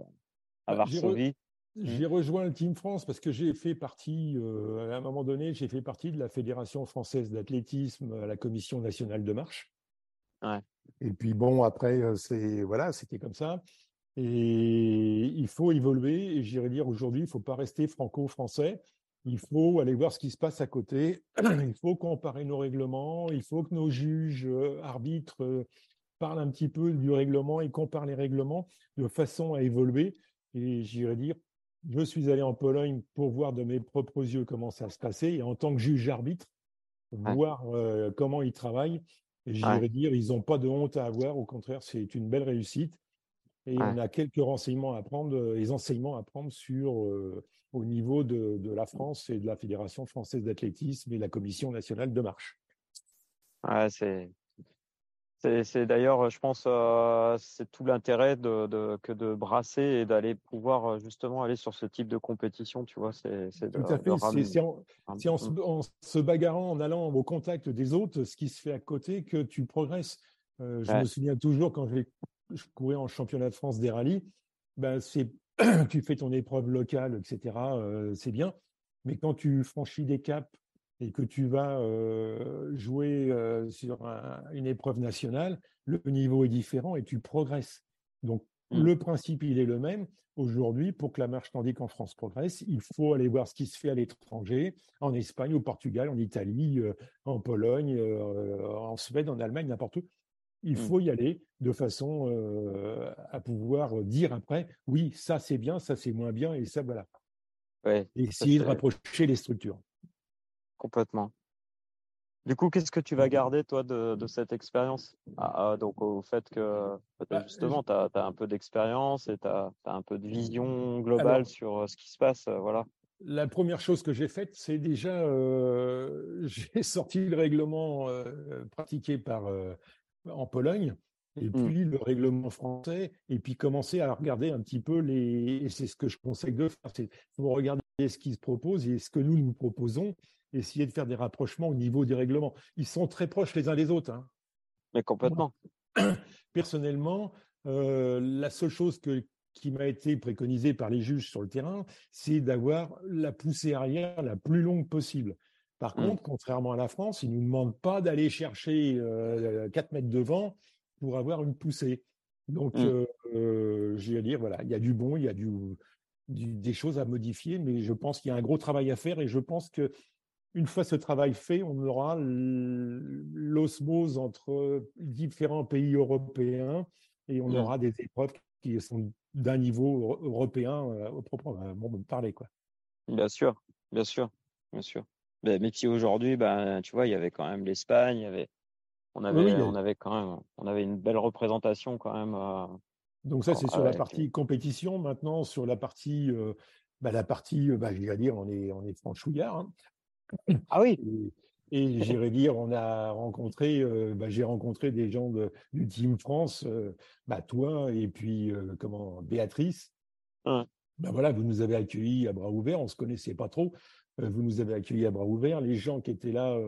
bah, Varsovie? Mmh. J'ai rejoint le Team France parce que j'ai fait partie, à un moment donné, j'ai fait partie de la Fédération française d'athlétisme à la Commission nationale de marche. Ouais. Et puis bon, après, euh, c'est voilà, c'était comme ça. Et il faut évoluer. Et j'irais dire aujourd'hui, il ne faut pas rester franco-français. Il faut aller voir ce qui se passe à côté. Il faut comparer nos règlements. Il faut que nos juges, euh, arbitres, euh, parlent un petit peu du règlement et comparent les règlements de façon à évoluer. Et j'irais dire, je suis allé en Pologne pour voir de mes propres yeux comment ça se passait et en tant que juge arbitre, voir comment ils travaillent j'irais dire, ils n'ont pas de honte à avoir. Au contraire, c'est une belle réussite. Et on a quelques renseignements à prendre, euh, les enseignements à prendre sur, euh, au niveau de, de, la France et de la Fédération française d'athlétisme et la Commission nationale de marche. Ouais, c'est c'est d'ailleurs, je pense, euh, c'est tout l'intérêt de, que de brasser et d'aller pouvoir euh, justement aller sur ce type de compétition, tu vois. C'est tout à fait. C'est en, se, bagarrant, en allant au contact des autres, ce qui se fait à côté, que tu progresses. Euh, je me souviens toujours quand je, courais en championnat de France des rallyes, ben c'est tu fais ton épreuve locale, etc. c'est bien, mais quand tu franchis des caps et que tu vas jouer sur une épreuve nationale, le niveau est différent et tu progresses. Donc, mmh. le principe, il est le même. Aujourd'hui, pour que la marche nordique en France progresse, il faut aller voir ce qui se fait à l'étranger, en Espagne, au Portugal, en Italie, en Pologne, en Suède, en Allemagne, n'importe où. Il mmh. faut y aller de façon à pouvoir dire après, oui, ça c'est bien, ça c'est moins bien, et ça voilà. et essayer de rapprocher les structures. Complètement. Du coup, qu'est-ce que tu vas garder, toi, de, cette expérience? Ah, ah, Donc, au fait que, bah, justement, tu as, un peu d'expérience et tu as, un peu de vision globale sur euh, ce qui se passe. Euh, voilà. La première chose que j'ai faite, c'est déjà, euh, j'ai sorti le règlement pratiqué par, en Pologne, et mmh. puis le règlement français, et puis commencer à regarder un petit peu les. Et c'est ce que je conseille de faire, c'est regarder ce qui se propose et ce que nous nous proposons, essayer de faire des rapprochements au niveau des règlements. Ils sont très proches les uns des autres. Hein. Mais complètement. personnellement, euh, la seule chose que, qui m'a été préconisée par les juges sur le terrain, c'est d'avoir la poussée arrière la plus longue possible. Par mmh. contre, contrairement à la France, ils ne nous demandent pas d'aller chercher euh, 4 mètres de vent pour avoir une poussée. Donc, mmh. euh, je vais dire, voilà, il y a du bon, il y a du, des choses à modifier, mais je pense qu'il y a un gros travail à faire et je pense que une fois ce travail fait, on aura l'osmose entre différents pays européens et on Mmh. aura des épreuves qui sont d'un niveau euro- européen euh, au proprement parler. Quoi. Bien sûr, bien sûr, bien sûr. Mais, mais puis aujourd'hui, ben, tu vois, il y avait quand même l'Espagne, il y avait, on avait, Oui, oui, on avait quand même, on avait une belle représentation quand même. euh, Donc ça, c'est sur la partie compétition. Maintenant, sur la partie, euh, bah, la partie, euh, bah, j'irais dire, on est, on est franchouillard. hein. Ah oui, Et, et j'irais dire, on a rencontré, euh, bah, j'ai rencontré des gens de- du Team France, euh, bah, toi et puis euh, comment Béatrice. Ouais. Bah, voilà, vous nous avez accueillis à bras ouverts. On se connaissait pas trop. Vous nous avez accueillis à bras ouverts. Les gens qui étaient là,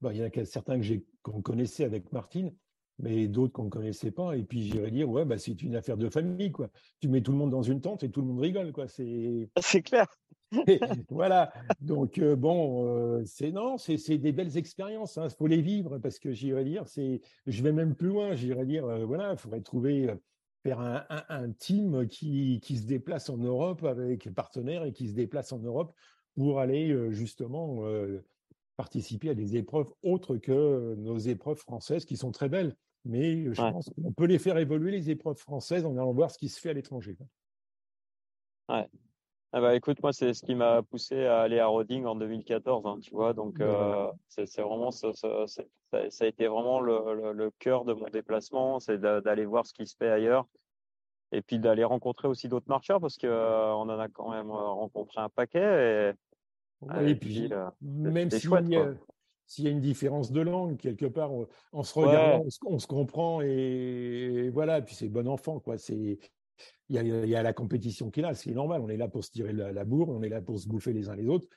bah, il y en a certains que j'ai qu'on connaissait avec Martine, mais d'autres qu'on ne connaissait pas. Et puis j'irais dire, ouais, bah, c'est une affaire de famille, quoi. Tu mets tout le monde dans une tente et tout le monde rigole, quoi. C'est c'est clair. voilà. Donc euh, bon, euh, c'est non, c'est c'est des belles expériences. Il faut les vivre parce que j'irais dire, c'est, je vais même plus loin. J'irais dire, euh, voilà, il faudrait trouver faire un, un- un team qui qui se déplace en Europe avec partenaires et qui se déplace en Europe pour aller justement participer à des épreuves autres que nos épreuves françaises qui sont très belles. Mais je Ouais. pense qu'on peut les faire évoluer les épreuves françaises en allant voir ce qui se fait à l'étranger. Ah bah écoute, moi c'est ce qui m'a poussé à aller à Roding en 2014, hein, tu vois. Donc euh, c'est vraiment ça, ça, c'est- ça- ça a été vraiment le, le, le cœur de mon déplacement, c'est d'a- d'aller voir ce qui se fait ailleurs et puis d'aller rencontrer aussi d'autres marcheurs parce que euh, on en a quand même euh, rencontré un paquet. Et, Ouais, et puis, puis, euh, même s'il y, a- y une différence de langue, quelque part, on- en se Ouais. regardant, on se, on se comprend et voilà, puis c'est bon enfant, quoi. C'est, il y a, il y a la compétition qui est là, c'est normal, on est là pour se tirer la, la bourre, on est là pour se bouffer les uns les autres,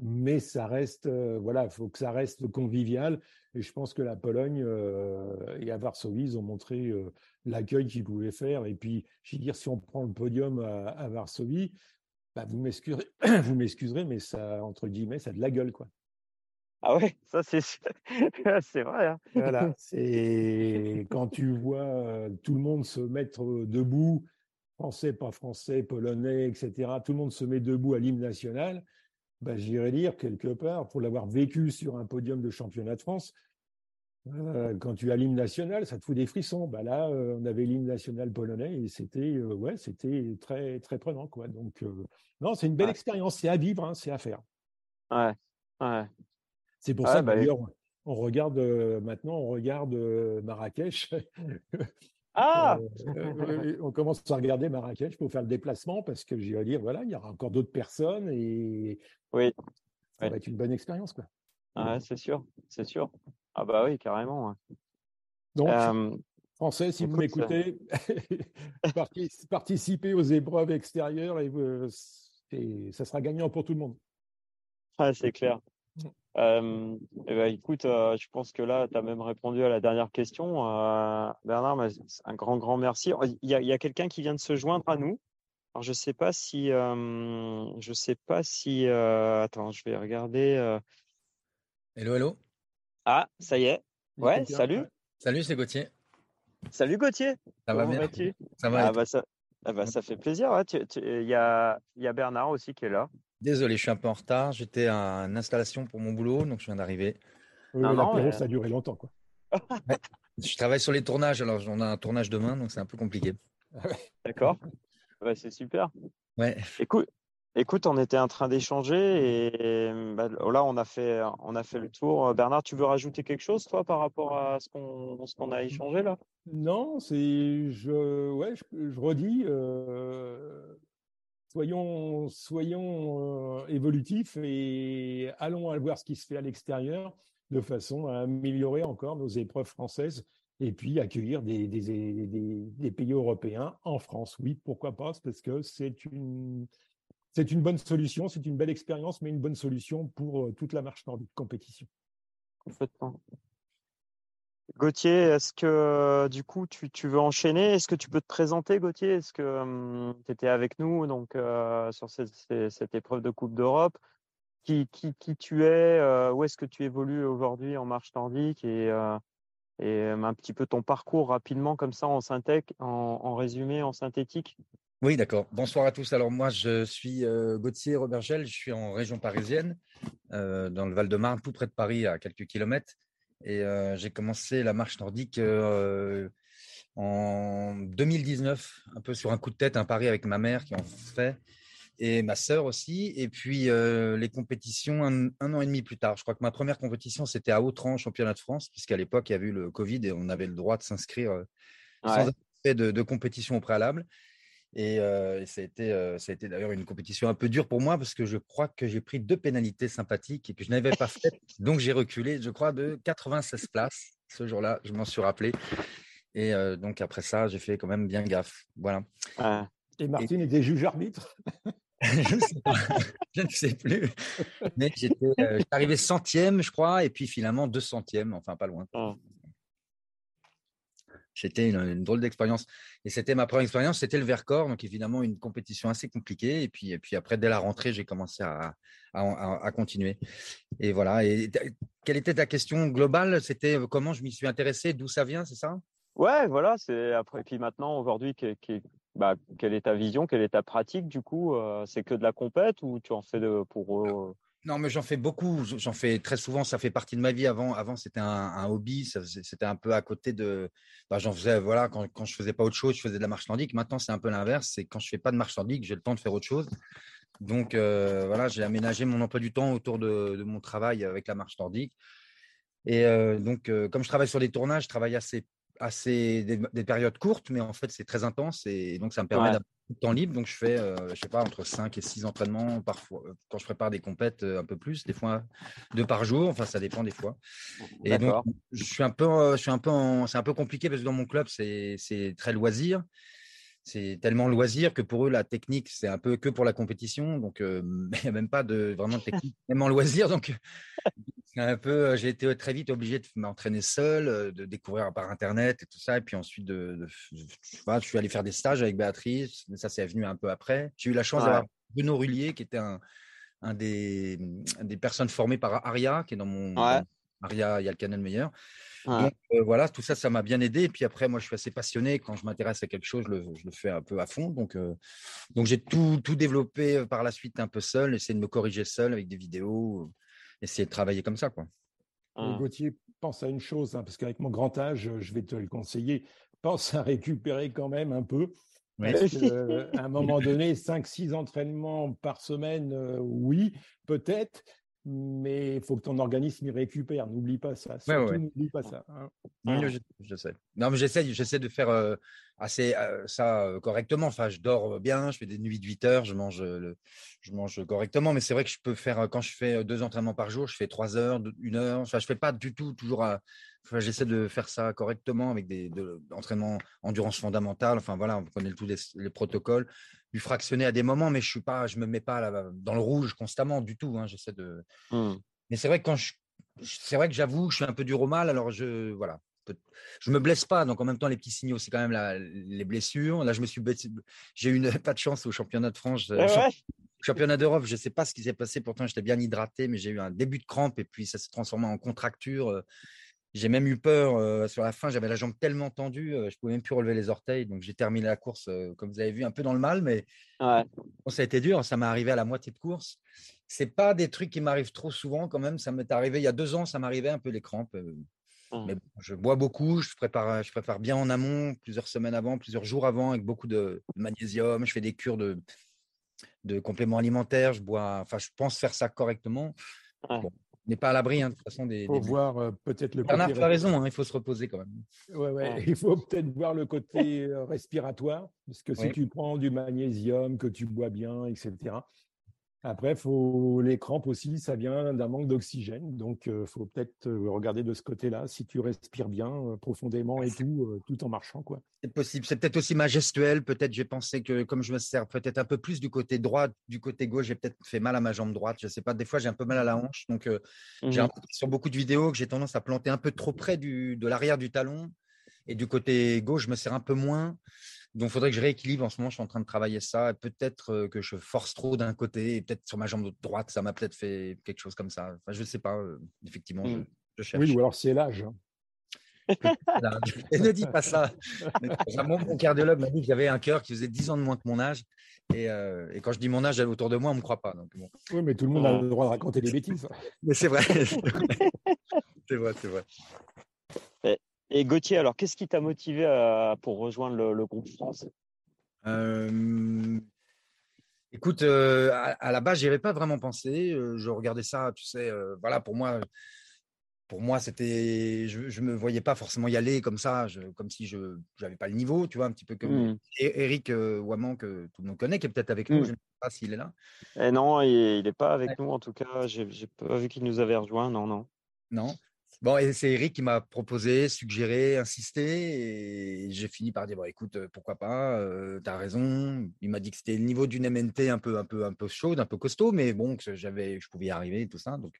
mais ça reste, euh, voilà, il faut que ça reste convivial. Et je pense que la Pologne euh, et à Varsovie, ils ont montré euh, l'accueil qu'ils pouvaient faire. Et puis, je veux dire, si on prend le podium à, à Varsovie, bah, vous m'excuserez, vous m'excuserez, mais ça, entre guillemets, ça a de la gueule, quoi. Ah ouais, ça c'est c'est vrai. Hein. Voilà, c'est quand tu vois euh, tout le monde se mettre debout, français, pas français, polonais, etc. Tout le monde se met debout à l'hymne national. Bah, J'irais dire quelque part, pour l'avoir vécu sur un podium de championnat de France, euh, quand tu as l'hymne national, ça te fout des frissons. Bah là, euh, on avait l'hymne national polonais et c'était euh, ouais, c'était très très prenant quoi. Donc non, c'est une belle Ouais. expérience, c'est à vivre, hein, c'est à faire. Ouais, ouais. C'est pour Ouais, ça bah, d'ailleurs, on regarde euh, maintenant, on regarde euh, Marrakech. Ah, Euh, euh, on commence à regarder Marrakech pour faire le déplacement parce que j'ai à dire, voilà, il y aura encore d'autres personnes et oui, ça va être une bonne expérience. Quoi. ouais, c'est sûr, c'est sûr. Ah bah oui, carrément. ouais. Donc, Euh, Français, si vous m'écoutez, parti- participez aux épreuves extérieures et euh, ça sera gagnant pour tout le monde. Ouais, c'est clair. Euh, eh ben, écoute, euh, je pense que là, tu as même répondu à la dernière question. Euh, Bernard, un grand, grand merci. Oh, Il y a, il y a quelqu'un qui vient de se joindre à nous. Alors, je sais pas si, je sais pas si, attends, je vais regarder. Hello, hello. Ah, ça y est. Ouais, salut. Salut, c'est Gauthier. Salut Gauthier. Ça va bien? Ça va. Ah bah ça, ah bah, ça fait plaisir. ouais. Il y a, il y a Bernard aussi qui est là. Désolé, je suis un peu en retard. J'étais à une installation pour mon boulot, donc je viens d'arriver. Oui, Non, mais- ça a duré longtemps. Quoi. Je travaille sur les tournages, alors on a un tournage demain, donc c'est un peu compliqué. D'accord. Bah, c'est super. Ouais. Écoute, écoute, on était en train d'échanger et bah, là, on a fait, on a fait le tour. Bernard, tu veux rajouter quelque chose, toi, par rapport à ce qu'on, qu'on a échangé là? Non, c'est je ouais, je, redis euh, soyons soyons euh, évolutifs et allons voir ce qui se fait à l'extérieur de façon à améliorer encore nos épreuves françaises et puis accueillir des, des, pays européens en France. Oui, pourquoi pas, parce que c'est une c'est une bonne solution, c'est une belle expérience, mais une bonne solution pour euh, toute la marche nordique compétition. Gauthier, est-ce que du coup tu, veux enchaîner? Est-ce que tu peux te présenter, Gauthier? Est-ce que tu étais avec nous donc euh, sur cette, épreuve de Coupe d'Europe? Qui, tu es? euh, où est-ce que tu évolues aujourd'hui en marche nordique? Et, euh, euh, un petit peu ton parcours rapidement comme ça en synthèque, en résumé, en synthétique? Oui, d'accord. Bonsoir à tous. Alors moi, je suis euh, Gauthier Robergel, je suis en région parisienne, euh, dans le Val-de-Marne, tout près de Paris, à quelques kilomètres. Et euh, j'ai commencé la marche nordique euh, en 2019, un peu sur un coup de tête, un pari avec ma mère qui en fait et ma sœur aussi. Et puis les compétitions un, an et demi plus tard. Je crois que ma première compétition, c'était à Autran, championnat de France, puisqu'à l'époque, il y avait eu le Covid et on avait le droit de s'inscrire sans effet de, compétition au préalable. Et, euh, ça a été, d'ailleurs une compétition un peu dure pour moi parce que je crois que j'ai pris deux pénalités sympathiques et que je n'avais pas fait. Donc j'ai reculé, je crois, de 96 places ce jour-là. Je m'en suis rappelé. Et donc après ça, j'ai fait quand même bien gaffe. Voilà. Et Martine était juge arbitre je, sais pas. je ne sais plus. Mais j'étais euh, arrivé centième, je crois, et puis finalement deux centièmes, enfin pas loin. Ah. C'était une, drôle d'expérience. Et c'était ma première expérience, c'était le Vercors, donc évidemment une compétition assez compliquée. Et puis, et puis après, dès la rentrée, j'ai commencé à, à, continuer. Et voilà. Et quelle était ta question globale? C'était euh, comment je m'y suis intéressé, d'où ça vient, c'est ça? Ouais, voilà. C'est après. Et puis maintenant, aujourd'hui, bah, quelle est ta vision, quelle est ta pratique du coup euh, C'est que de la compète ou tu en fais de, pour eux non, mais j'en fais beaucoup. J'en fais très souvent. Ça fait partie de ma vie. Avant, avant c'était un, hobby. C'était un peu à côté de. Bah, j'en faisais, voilà, quand, quand je faisais pas autre chose, je faisais de la marche nordique. Maintenant, c'est un peu l'inverse. C'est quand je fais pas de marche nordique, j'ai le temps de faire autre chose. Donc, euh, voilà, j'ai aménagé mon emploi du temps autour de, mon travail avec la marche nordique. Et euh, donc, comme je travaille sur des tournages, je travaille assez assez des, périodes courtes, mais en fait, c'est très intense et donc ça me permet d'avoir du temps libre. Donc, je fais, euh, je sais pas, entre 5 et 6 entraînements parfois euh, quand je prépare des compètes euh, un peu plus, des fois deux par jour. Enfin, ça dépend des fois. Et donc, je suis un peu, je suis un peu, c'est un peu compliqué parce que dans mon club, c'est très loisir c'est tellement loisir que pour eux, la technique, c'est un peu que pour la compétition. Donc, il n'y a même pas de vraiment de technique, même en loisir. Donc, un peu, j'ai été très vite obligé de m'entraîner seul, de découvrir par Internet et tout ça. Et puis ensuite, de, je suis allé faire des stages avec Béatrice. Mais ça, c'est venu un peu après. J'ai eu la chance d'avoir Bruno Rullier, qui était un, un des, des, personnes formées par Aria, qui est dans mon. Aria, il y a le canal meilleur. Donc voilà, tout ça, ça m'a bien aidé. Et puis après, moi, je suis assez passionné. Quand je m'intéresse à quelque chose, je le, je le, fais un peu à fond. Donc, donc j'ai tout, tout développé par la suite un peu seul, essayer de me corriger seul avec des vidéos, essayer de travailler comme ça. Quoi. Mmh. Gauthier, pense à une chose, hein, parce qu'avec mon grand âge, je vais te le conseiller, pense à récupérer quand même un peu. Parce à un moment donné, 5-6 entraînements par semaine, oui, peut-être, mais il faut que ton organisme y récupère. N'oublie pas ça. N'oublie pas ça. Hein. je, sais. Non, mais j'essaie, j'essaie de faire euh, assez euh, ça euh, correctement. Enfin, je dors bien, je fais des nuits de 8 heures, je mange, je mange correctement. Mais c'est vrai que je peux faire quand je fais deux entraînements par jour, je fais 3 heures, 1 heure. Enfin, je fais pas du tout toujours. J'essaie de faire ça correctement avec des entraînements endurance fondamentale. Enfin voilà, on connaît tous les protocoles du fractionner à des moments, mais je suis pas, je me mets pas là, dans le rouge constamment du tout. Hein, j'essaie de. Mmh. Mais c'est vrai que quand je, c'est vrai que j'avoue, je suis un peu dur au mal. Alors je, voilà, je me blesse pas, donc en même temps les petits signaux, c'est quand même la, les blessures. Là, je me suis, j'ai eu une, pas de chance au championnat de France. Euh, championnat d'Europe, je sais pas ce qui s'est passé. Pourtant, j'étais bien hydraté, mais j'ai eu un début de crampe et puis ça s'est transformé en contracture. J'ai même eu peur euh, sur la fin, j'avais la jambe tellement tendue, euh, je pouvais même plus relever les orteils. Donc j'ai terminé la course, euh, comme vous avez vu, un peu dans le mal, mais ça a été dur. Ça m'est arrivé à la moitié de course. C'est pas des trucs qui m'arrivent trop souvent quand même. Ça m'est arrivé il y a deux ans, ça m'arrivait un peu les crampes. Mmh. Mais je bois beaucoup, je prépare, je prépare bien en amont, plusieurs semaines avant, plusieurs jours avant, avec beaucoup de magnésium. Je fais des cures de, de compléments alimentaires. Je bois, enfin, je pense faire ça correctement n'est pas à l'abri hein, de toute façon des. Il faut voir euh, peut-être le. Bernard, tu as raison, hein, il faut se reposer quand même. Ouais, ouais. Il faut peut-être voir le côté euh, respiratoire, parce que si tu prends du magnésium, que tu bois bien, etc. Après, faut les crampes aussi, ça vient d'un manque d'oxygène, donc il euh, faut peut-être regarder de ce côté-là si tu respires bien profondément et tout, tout en marchant, quoi. C'est possible. C'est peut-être aussi ma gestuelle. Peut-être j'ai pensé que comme je me sers peut-être un peu plus du côté droit, du côté gauche, j'ai peut-être fait mal à ma jambe droite. Je sais pas. Des fois, j'ai un peu mal à la hanche. Donc, euh, j'ai mmh sur beaucoup de vidéos que j'ai tendance à planter un peu trop près du, de l'arrière du talon. Et du côté gauche, je me sers un peu moins. Donc, il faudrait que je rééquilibre. En ce moment, je suis en train de travailler ça. Peut-être euh, que je force trop d'un côté et peut-être sur ma jambe droite, ça m'a peut-être fait quelque chose comme ça. Enfin, je ne sais pas. Euh, effectivement, je, mmh. cherche. Oui, ou alors c'est l'âge. Hein ne dis pas ça. Mon, cardiologue m'a dit que j'avais un cœur qui faisait 10 ans de moins que mon âge. Et, euh, et, quand je dis mon âge autour de moi, on ne me croit pas. Donc, Oui, mais tout le monde a le droit de raconter des bêtises. Mais c'est vrai. c'est vrai, c'est vrai. Et Gauthier, alors qu'est-ce qui t'a motivé à- pour rejoindre le, le groupe France? Euh, écoute, euh, à, à la base, j'y avais pas vraiment pensé. Euh, je regardais ça, tu sais, euh, voilà, pour moi, pour moi, c'était, je, je me voyais pas forcément y aller comme ça, je- comme si je n'avais pas le niveau, tu vois, un petit peu comme Hmm. Et- Eric Ouaman, que tout le monde connaît, qui est peut-être avec nous, Mm. je ne sais pas s'il est là. Eh non, il n'est pas avec Ouais. nous en tout cas. J'ai j'ai pas vu qu'il nous avait rejoint. Non, non. Non. Bon, et c'est Eric qui m'a proposé, suggéré, insisté, et j'ai fini par dire bon, écoute, euh, pourquoi pas, tu as raison. Il m'a dit que c'était le niveau d'une MNT un peu, un peu, un peu chaude, un peu costaud, mais bon, que j'avais, je pouvais y arriver tout ça. Donc,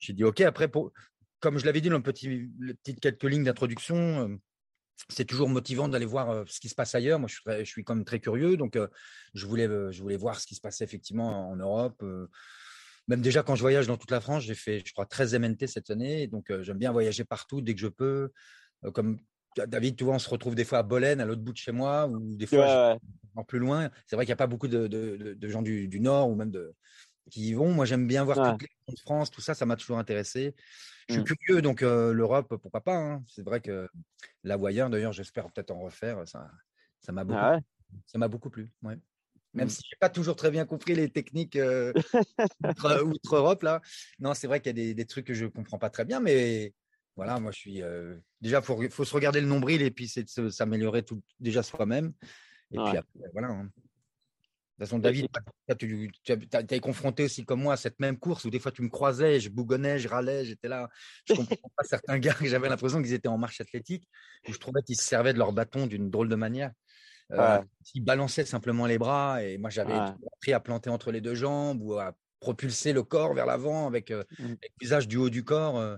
j'ai dit ok. Après, pour, comme je l'avais dit dans le petit, quelques lignes d'introduction, euh, c'est toujours motivant d'aller voir euh, ce qui se passe ailleurs. Moi, je suis, je suis quand même très curieux, donc euh, je voulais, euh, je voulais voir ce qui se passait effectivement en Europe. euh, même déjà quand je voyage dans toute la France, j'ai fait, je crois, 13 MNT cette année. Donc, euh, j'aime bien voyager partout dès que je peux. Euh, comme David, tu vois, on se retrouve des fois à Bolène, à l'autre bout de chez moi, ou des fois Ouais, ouais. encore plus loin. C'est vrai qu'il n'y a pas beaucoup de, de- de- de gens du, du Nord ou même de, qui y vont. Moi, j'aime bien voir Ouais. toutes les régions de France, tout ça, ça m'a toujours intéressé. Je suis Mm. curieux, donc euh, l'Europe, pourquoi pas. hein. C'est vrai que ou ailleurs, d'ailleurs, j'espère peut-être en refaire. Ça, ça m'a beaucoup, Ah ça m'a beaucoup plu. Ouais. Même Mm. si j'ai pas toujours très bien compris les techniques euh, outre, outre Europe là. Non, c'est vrai qu'il y a des, des trucs que je comprends pas très bien, mais voilà, moi je suis euh, déjà faut, faut se regarder le nombril et puis c'est de s'améliorer déjà soi-même. Et puis après, voilà. hein. De toute façon, David, tu, été confronté aussi comme moi à cette même course où des fois tu me croisais, je bougonnais, je râlais, j'étais là. Je comprends pas certains gars que j'avais l'impression qu'ils étaient en marche athlétique où je trouvais qu'ils se servaient de leur bâton d'une drôle de manière. Euh, Ouais. Ils balançaient simplement les bras et moi j'avais Ouais. appris à planter entre les deux jambes ou à propulser le corps vers l'avant avec, euh, Mm. avec l'usage du haut du corps euh,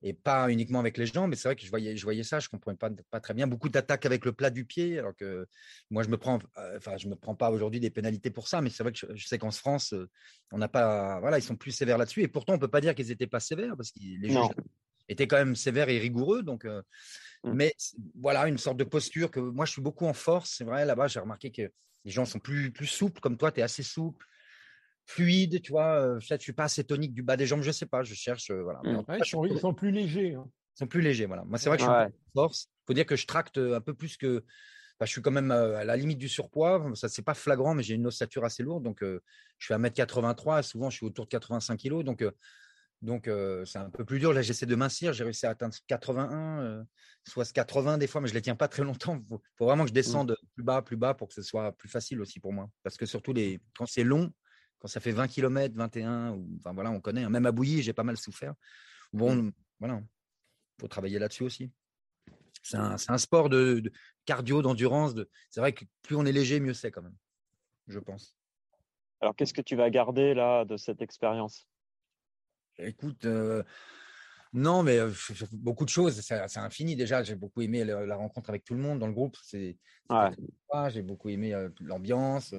et pas uniquement avec les jambes. Mais c'est vrai que je voyais, je voyais ça, je comprenais pas, pas très bien. Beaucoup d'attaques avec le plat du pied, alors que moi je me prends, euh, enfin je me prends pas aujourd'hui des pénalités pour ça, mais c'est vrai que je, je sais qu'en France euh, on n'a pas, voilà, ils sont plus sévères là-dessus et pourtant on peut pas dire qu'ils étaient pas sévères parce que les juges étaient quand même sévères et rigoureux. Donc, euh, Mm. mais voilà, une sorte de posture que moi je suis beaucoup en force. C'est vrai, là-bas, j'ai remarqué que les gens sont plus, plus souples, comme toi, tu es assez souple, fluide, tu vois. euh, Peut-être je suis pas assez tonique du bas des jambes, je sais pas, je cherche. euh, voilà. Mm. Ouais, cas, ils, sont, ils sont plus légers. hein. ils sont plus légers, voilà. Moi, c'est vrai que je suis Ouais. en force. faut dire que je tracte un peu plus que. enfin, je suis quand même euh, à la limite du surpoids. Ça, c'est pas flagrant, mais j'ai une ossature assez lourde. Donc, euh, je fais 1m83. Souvent, je suis autour de 85 kg. Donc, euh, donc euh, c'est un peu plus dur. Là, j'essaie de mincir. J'ai réussi à atteindre 81, euh, soit 80 des fois, mais je les tiens pas très longtemps. Il faut, faut vraiment que je descende plus bas, plus bas pour que ce soit plus facile aussi pour moi. Parce que surtout, les, quand c'est long, quand ça fait 20 km, 21, ou, enfin voilà, on connaît. hein. Même à Bouilly, j'ai pas mal souffert. Bon, voilà, faut travailler là-dessus aussi. C'est un, sport de, de cardio, d'endurance. De... C'est vrai que plus on est léger, mieux c'est quand même, je pense. Alors, qu'est-ce que tu vas garder là de cette expérience? Écoute, euh, non, mais euh, beaucoup de choses. C'est infini déjà. J'ai beaucoup aimé le- la rencontre avec tout le monde dans le groupe. C'est, Ouais. J'ai beaucoup aimé euh, l'ambiance.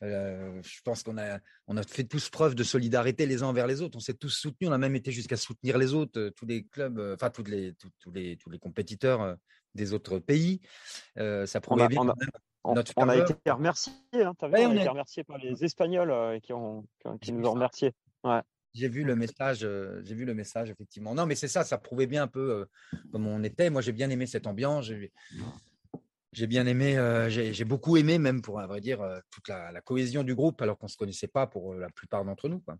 je pense qu'on a, on a fait tous preuve de solidarité les uns envers les autres. On s'est tous soutenus. On a même été jusqu'à soutenir les autres, tous les clubs, enfin tous les, tous, tous les, tous les compétiteurs des autres pays. Ça prouvait bien on a- on- été. Hein, Ouais, on a été a- remerciés par les Espagnols euh, qui, ont, qui, ont- qui J'ai nous ont remerciés. Ouais. J'ai vu le message, euh, j'ai vu le message effectivement. Non, mais c'est ça, ça prouvait bien un peu euh, comme on était. Moi, j'ai bien aimé cette ambiance. J'ai, bien aimé, euh, j'ai, beaucoup aimé même pour à vrai dire euh, toute la, la cohésion du groupe, alors qu'on se connaissait pas pour la plupart d'entre nous. Quoi.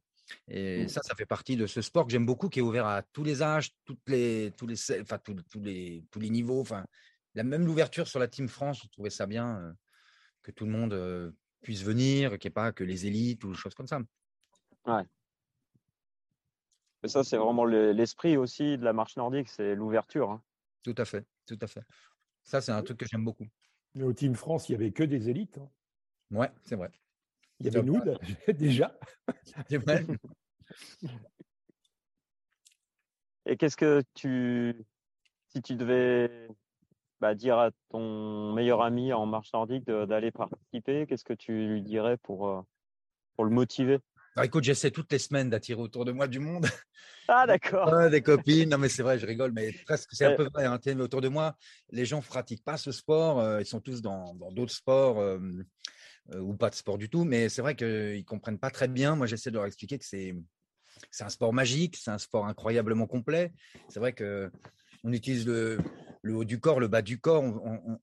Et Mm. ça, ça fait partie de ce sport que j'aime beaucoup, qui est ouvert à tous les âges, toutes les, tous les, enfin tous, tous les, tous les niveaux. Enfin, la même l'ouverture sur la Team France, je trouvais ça bien euh, que tout le monde puisse venir, qu'il n'y ait pas que les élites ou des choses comme ça. Ça, c'est vraiment le- l'esprit aussi de la marche nordique, c'est l'ouverture. hein. Tout à fait, tout à fait. Ça, c'est un truc que j'aime beaucoup. Mais au Team France, il n'y avait que des élites. hein. Ouais, c'est vrai. Il y avait nous déjà. C'est vrai. Et qu'est-ce que tu, si tu devais bah, dire à ton meilleur ami en marche nordique d'aller participer, qu'est-ce que tu lui dirais pour, euh, pour le motiver? Alors, écoute, j'essaie toutes les semaines d'attirer autour de moi du monde. Ah, d'accord. Des copines. Non, mais c'est vrai, je rigole, mais presque, c'est un peu vrai. hein. Tu sais, Autour de moi, les gens ne pratiquent pas ce sport. euh, ils sont tous dans d'autres sports euh, euh, ou pas de sport du tout. Mais c'est vrai qu'ils ne comprennent pas très bien. Moi, j'essaie de leur expliquer que c'est un sport magique, c'est un sport incroyablement complet. C'est vrai que on utilise le, le haut du corps, le bas du corps,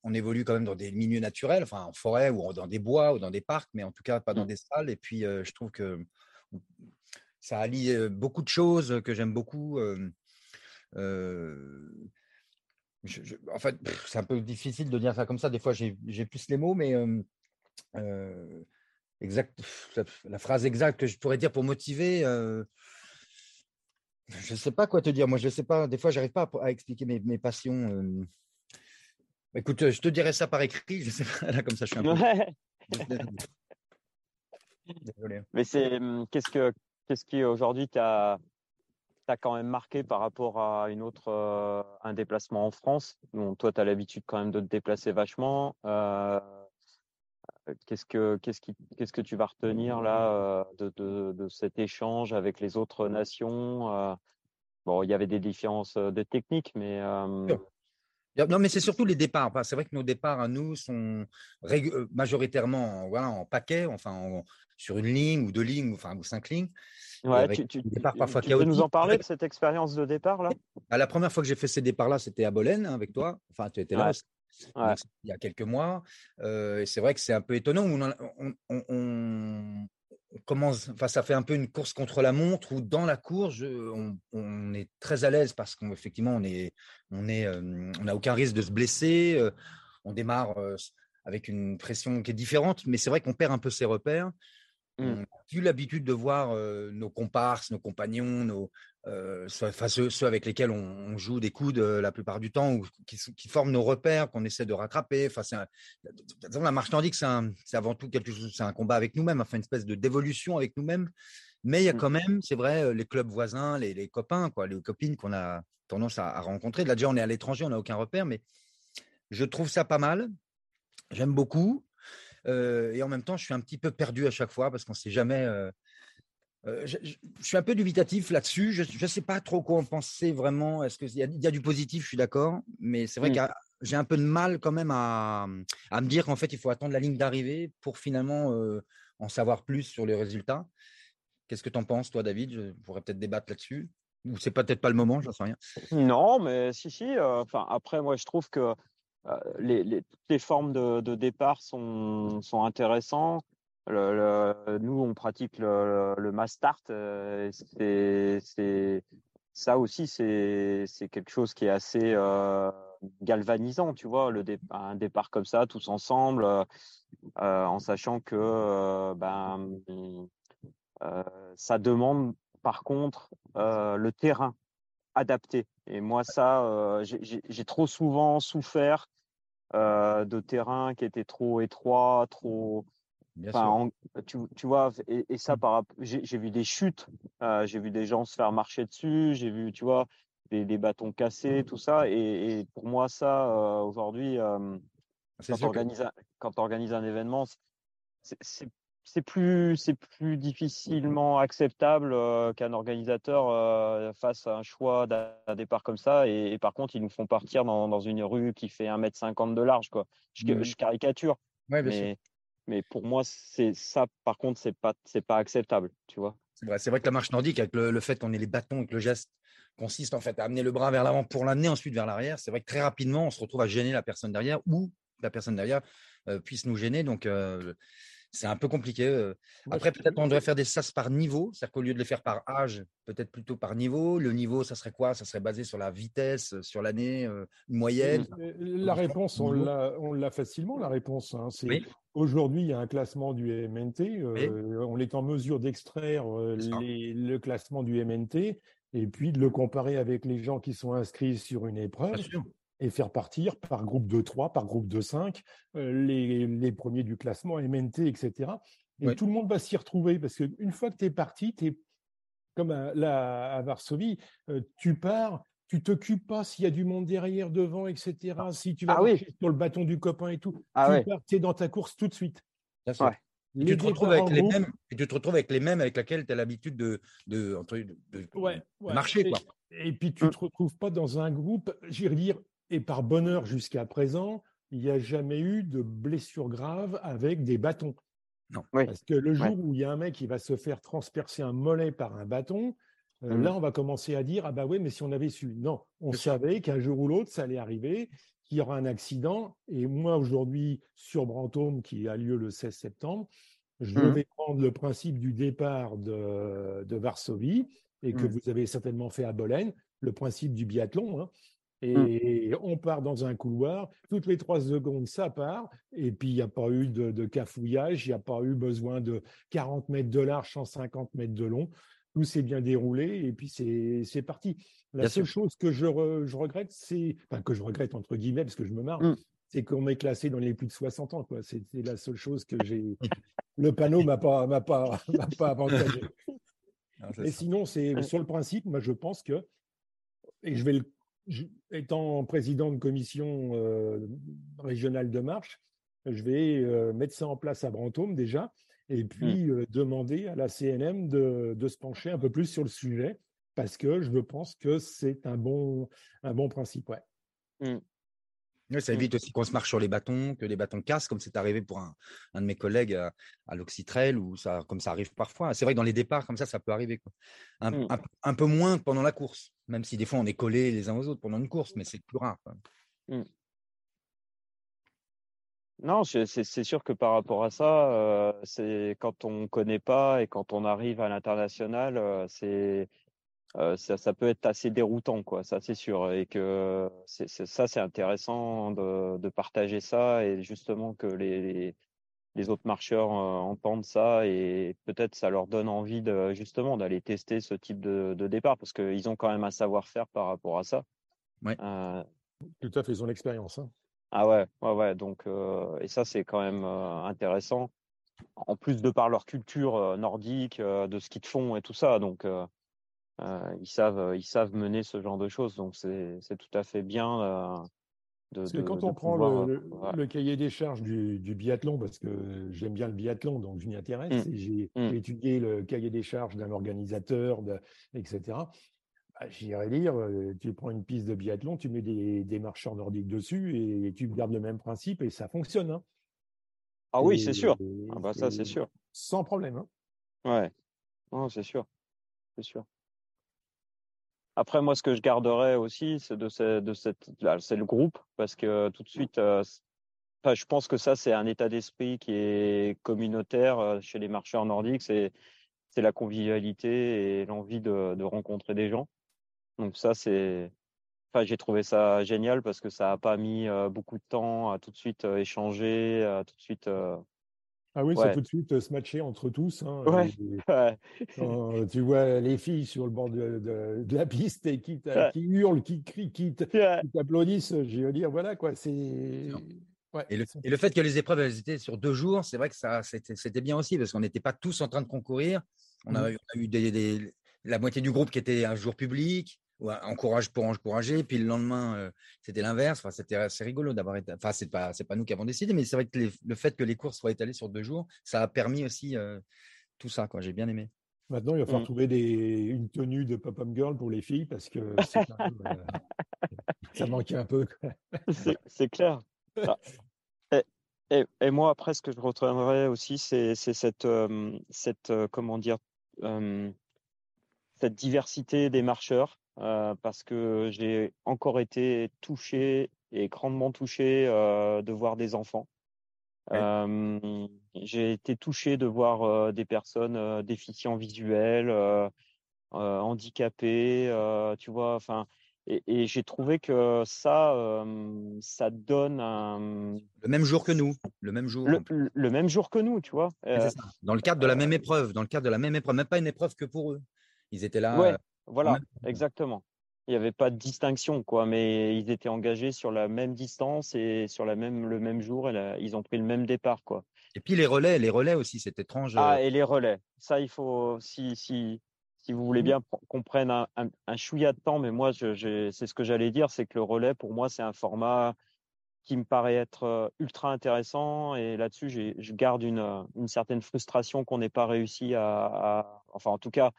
on, évolue quand même dans des milieux naturels, enfin en forêt ou dans des bois ou dans des parcs, mais en tout cas pas dans mmh. des salles. Et puis, je trouve que ça allie beaucoup de choses que j'aime beaucoup. en fait, c'est un peu difficile de dire ça comme ça. Des fois, j'ai plus les mots, mais exact, la phrase exacte que je pourrais dire pour motiver, je ne sais pas quoi te dire. Moi, je ne sais pas. Des fois, j'arrive pas à, expliquer mes, passions. Euh. Écoute, je te dirai ça par écrit. Je sais pas. Là, comme ça, je suis un peu. Désolé. Mais c'est hum, qu'est-ce que qu'est-ce qui aujourd'hui t'a t'a quand même marqué par rapport à une autre euh, un déplacement en France? Bon, toi, tu as l'habitude quand même de te déplacer vachement. Euh, qu'est-ce que qu'est-ce qui qu'est-ce que tu vas retenir là de, de, de, cet échange avec les autres nations Bon, il y avait des différences de technique, mais non, mais c'est surtout les départs. C'est vrai que nos départs à nous sont majoritairement voilà, en paquet, enfin sur une ligne ou deux lignes, enfin ou cinq lignes. Ouais, tu, tu, parfois tu peux nous en parler de cette expérience de départ là? Bah, La première fois que j'ai fait ces départs-là, c'était à Bolène hein, avec toi. Enfin, tu étais là il y a quelques mois. et c'est vrai que c'est un peu étonnant. On, commence, enfin, ça fait un peu une course contre la montre où dans la course, on, est très à l'aise parce qu'effectivement, on est, on est, on n'a aucun risque de se blesser. on démarre avec une pression qui est différente, mais c'est vrai qu'on perd un peu ses repères. Mmh. On a plus l'habitude de voir nos comparses, nos compagnons, nos, ceux, avec lesquels on, joue des coudes la plupart du temps, ou qui, forment nos repères, qu'on essaie de rattraper. Enfin, la marche nordique, c'est avant tout quelque chose, c'est un combat avec nous-mêmes, enfin une espèce de dévolution avec nous-mêmes. Mais il y a mmh. quand même, c'est vrai, les clubs voisins, les, copains, quoi, les copines qu'on a tendance à, rencontrer. Là déjà, on est à l'étranger, on n'a aucun repère, mais je trouve ça pas mal. J'aime beaucoup. et en même temps, je suis un petit peu perdu à chaque fois parce qu'on ne sait jamais euh, je, suis un peu dubitatif là-dessus. Je ne sais pas trop quoi en penser vraiment. Est-ce qu'il y, y, a du positif, je suis d'accord. Mais c'est vrai mmh. que j'ai un peu de mal quand même à, à me dire qu'en fait, il faut attendre la ligne d'arrivée pour finalement euh, en savoir plus sur les résultats. Qu'est-ce que tu en penses, toi, David? Je pourrais peut-être débattre là-dessus. Ou c'est peut-être pas le moment, j'en sais rien. Non, mais si, si. Euh, après, moi, je trouve que les, les, les, formes de, de départ sont, sont intéressantes. Nous, on pratique le, le mass start. Euh, c'est ça aussi, c'est quelque chose qui est assez euh, galvanisant, tu vois, le un départ comme ça, tous ensemble, euh, en sachant que ben, ça demande par contre le terrain adapté. Et moi, ça, j'ai trop souvent souffert de terrain qui était trop étroit, trop tu, tu, vois, et, ça, mmh. par j'ai vu des chutes, euh, j'ai vu des gens se faire marcher dessus, j'ai vu, tu vois, des, des, bâtons cassés, tout ça. Et, pour moi, ça, euh, aujourd'hui, euh, quand tu organises, organises, un événement, c'est plus, c'est plus difficilement acceptable qu'un organisateur fasse un choix d'un départ comme ça. Et, par contre, ils nous font partir dans, dans une rue qui fait 1m50 de large. Quoi. Je, mmh je caricature. Ouais, bien sûr. Mais pour moi, c'est ça, par contre, c'est pas, c'est pas acceptable, tu vois? C'est vrai, que la marche nordique, avec le, fait qu'on ait les bâtons et que le geste consiste en fait à amener le bras vers l'avant pour l'amener ensuite vers l'arrière, c'est vrai que très rapidement, on se retrouve à gêner la personne derrière ou la personne derrière euh, puisse nous gêner. Donc, euh, c'est un peu compliqué. Euh. Après, peut-être on devrait faire des sas par niveau, c'est-à-dire qu'au lieu de les faire par âge, peut-être plutôt par niveau. Le niveau, ça serait quoi? Ça serait basé sur la vitesse, sur l'année, moyenne? La réponse, on l'a facilement, la réponse. Hein. Aujourd'hui, il y a un classement du MNT. On est en mesure d'extraire le classement du MNT et puis de le comparer avec les gens qui sont inscrits sur une épreuve et faire partir par groupe de 3, par groupe de 5, euh, les, les, premiers du classement, MNT, etc. Et tout le monde va s'y retrouver parce qu'une fois que tu es parti, tu es comme à, là, à Varsovie, euh, tu pars, tu t'occupes pas s'il y a du monde derrière, devant, etc. Si tu vas ah sur le bâton du copain et tout, ah tu es dans ta course tout de suite. Et tu, te retrouves avec les mêmes, et tu te retrouves avec les mêmes avec lesquels tu as l'habitude de, de, de, marcher. Quoi. Et, puis tu ne mmh. te retrouves pas dans un groupe, j'irais dire, et par bonheur, jusqu'à présent, il n'y a jamais eu de blessure grave avec des bâtons. Non. Parce que le jour où il y a un mec qui va se faire transpercer un mollet par un bâton, Mmh. Là, on va commencer à dire, ah bah oui, mais si on avait su. Non, on savait qu'un jour ou l'autre, ça allait arriver, qu'il y aura un accident. Et moi, aujourd'hui, sur Brantôme, qui a lieu le 16 septembre, je mmh. vais prendre le principe du départ de, de Varsovie et que mmh. vous avez certainement fait à Bologne, le principe du biathlon. Hein. Et on part dans un couloir, toutes les trois secondes, ça part, et puis il n'y a pas eu de, de cafouillage, il n'y a pas eu besoin de 40 mètres de large, 150 mètres de long tout s'est bien déroulé et puis c'est parti. La seule chose que je, je regrette, c'est, enfin que je regrette entre guillemets parce que je me marre, mmh. c'est qu'on m'ait classé dans les plus de 60 ans. C'était la seule chose que j'ai. Le panneau m'a pas m'a pas m'a pas avantagé. et sinon, c'est sur le principe, moi je pense que et je vais le étant président de commission euh, régionale de marche, je vais euh, mettre ça en place à Brantôme déjà et mmh. puis demander à la CNM de, se pencher un peu plus sur le sujet parce que je pense que c'est un bon, un bon principe. Ouais. Mmh. ça mmh. évite aussi qu'on se marche sur les bâtons, que les bâtons cassent, comme c'est arrivé pour un, de mes collègues à, à l'Oxytrail, ou ça, comme ça arrive parfois. C'est vrai que dans les départs, comme ça, ça peut arriver. Quoi. Un, peu moins pendant la course, même si des fois on est collés les uns aux autres pendant une course, mais c'est plus rare. Non, c'est sûr que par rapport à ça, euh, c'est quand on connaît pas et quand on arrive à l'international, euh, c'est euh, ça, ça, peut être assez déroutant, quoi. Ça, c'est sûr, et que ça, c'est intéressant de, de, partager ça et justement que les, les, autres marcheurs entendent ça et peut-être ça leur donne envie de justement d'aller tester ce type de, de départ parce qu'ils ont quand même un savoir-faire par rapport à ça. Ouais. Tout à fait, ils ont l'expérience. Hein. Ah ouais, ouais, ouais. Donc, et ça, c'est quand même intéressant. En plus de par leur culture nordique, de ce qu'ils font et tout ça. Donc, ils, savent, ils savent mener ce genre de choses. Donc, c'est tout à fait bien. De, parce que quand on prend le, cahier des charges du, biathlon, parce que j'aime bien le biathlon, donc je m'y intéresse, mmh. et mmh. j'ai étudié le cahier des charges d'un organisateur, etc. Bah, j'irais lire, tu prends une piste de biathlon, tu mets des, marcheurs nordiques dessus et tu gardes le même principe et ça fonctionne. Hein. Ah oui, c'est sûr. Ah bah ça, c'est sûr. Sans problème. Hein. Ouais. Non, c'est sûr. C'est sûr. Après, moi, ce que je garderais aussi, c'est de, de cette, c'est le groupe, parce que tout de suite, je pense que ça, c'est un état d'esprit qui est communautaire chez les marcheurs nordiques. C'est, c'est la convivialité et l'envie de rencontrer des gens. Donc ça, c'est, enfin, j'ai trouvé ça génial parce que ça n'a pas mis beaucoup de temps à tout de suite échanger, à tout de suite. Ah oui, c'est tout de suite se matcher entre tous. Hein, tu vois les filles sur le bord de, la piste et qui, qui hurlent, qui crient, qui t'applaudissent. Je veux dire, voilà quoi, c'est. et, le, fait que les épreuves elles étaient sur deux jours, c'est vrai que ça c'était bien aussi parce qu'on n'était pas tous en train de concourir. On a, mmh. eu des, la moitié du groupe qui était un jour public, encourage pour encourager. Puis le lendemain, euh, c'était l'inverse. Enfin, c'était assez rigolo d'avoir été. Enfin, c'est pas, c'est pas nous qui avons décidé, mais c'est vrai que le fait que les courses soient étalées sur deux jours, ça a permis aussi euh, tout ça. Quoi, j'ai bien aimé. Maintenant, il va falloir mmh. trouver des, une tenue de pop-up girl pour les filles parce que euh, ça manquait un peu. c'est clair. Ah. Et, et, moi, après, ce que je retiendrai aussi, c'est cette, cette comment dire, cette diversité des marcheurs. Euh, parce que j'ai encore été touché et grandement touché euh, de voir des enfants. Euh, j'ai été touché de voir des personnes déficients visuels, handicapés, tu vois. Enfin, et, et j'ai trouvé que ça, ça donne un... le même jour que nous, le même jour. Le, même jour que nous, tu vois. Dans le cadre de la même épreuve, dans le cadre de la même épreuve, même pas une épreuve que pour eux. Ils étaient là. Voilà, exactement. Il n'y avait pas de distinction, quoi, mais ils étaient engagés sur la même distance et sur la même, le même jour, et ils ont pris le même départ, quoi. Et puis les relais, les relais aussi, c'est étrange. Ah, et les relais. Ça, il faut, si, si, si vous voulez mmh. bien qu'on prenne un, un, chouïa de temps, mais moi, c'est ce que j'allais dire, c'est que le relais, pour moi, c'est un format qui me paraît être euh, ultra intéressant. Et là-dessus, je garde une, une certaine frustration qu'on n'ait pas réussi à, à, enfin, en tout cas,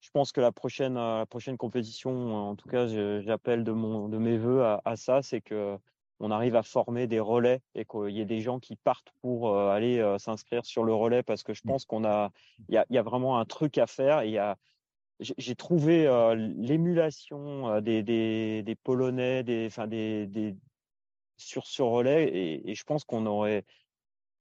je pense que la prochaine, euh, la prochaine compétition, en tout cas, j'appelle de, mon, de mes voeux à, ça, c'est que on arrive à former des relais et qu'il y ait des gens qui partent pour euh, aller euh, s'inscrire sur le relais parce que je mmh. pense qu'on a, il y a, y a, vraiment un truc à faire il y a, j'ai trouvé euh, l'émulation euh, des, des, des, Polonais, des, enfin des, des sur ce relais, et, et je pense qu'on aurait.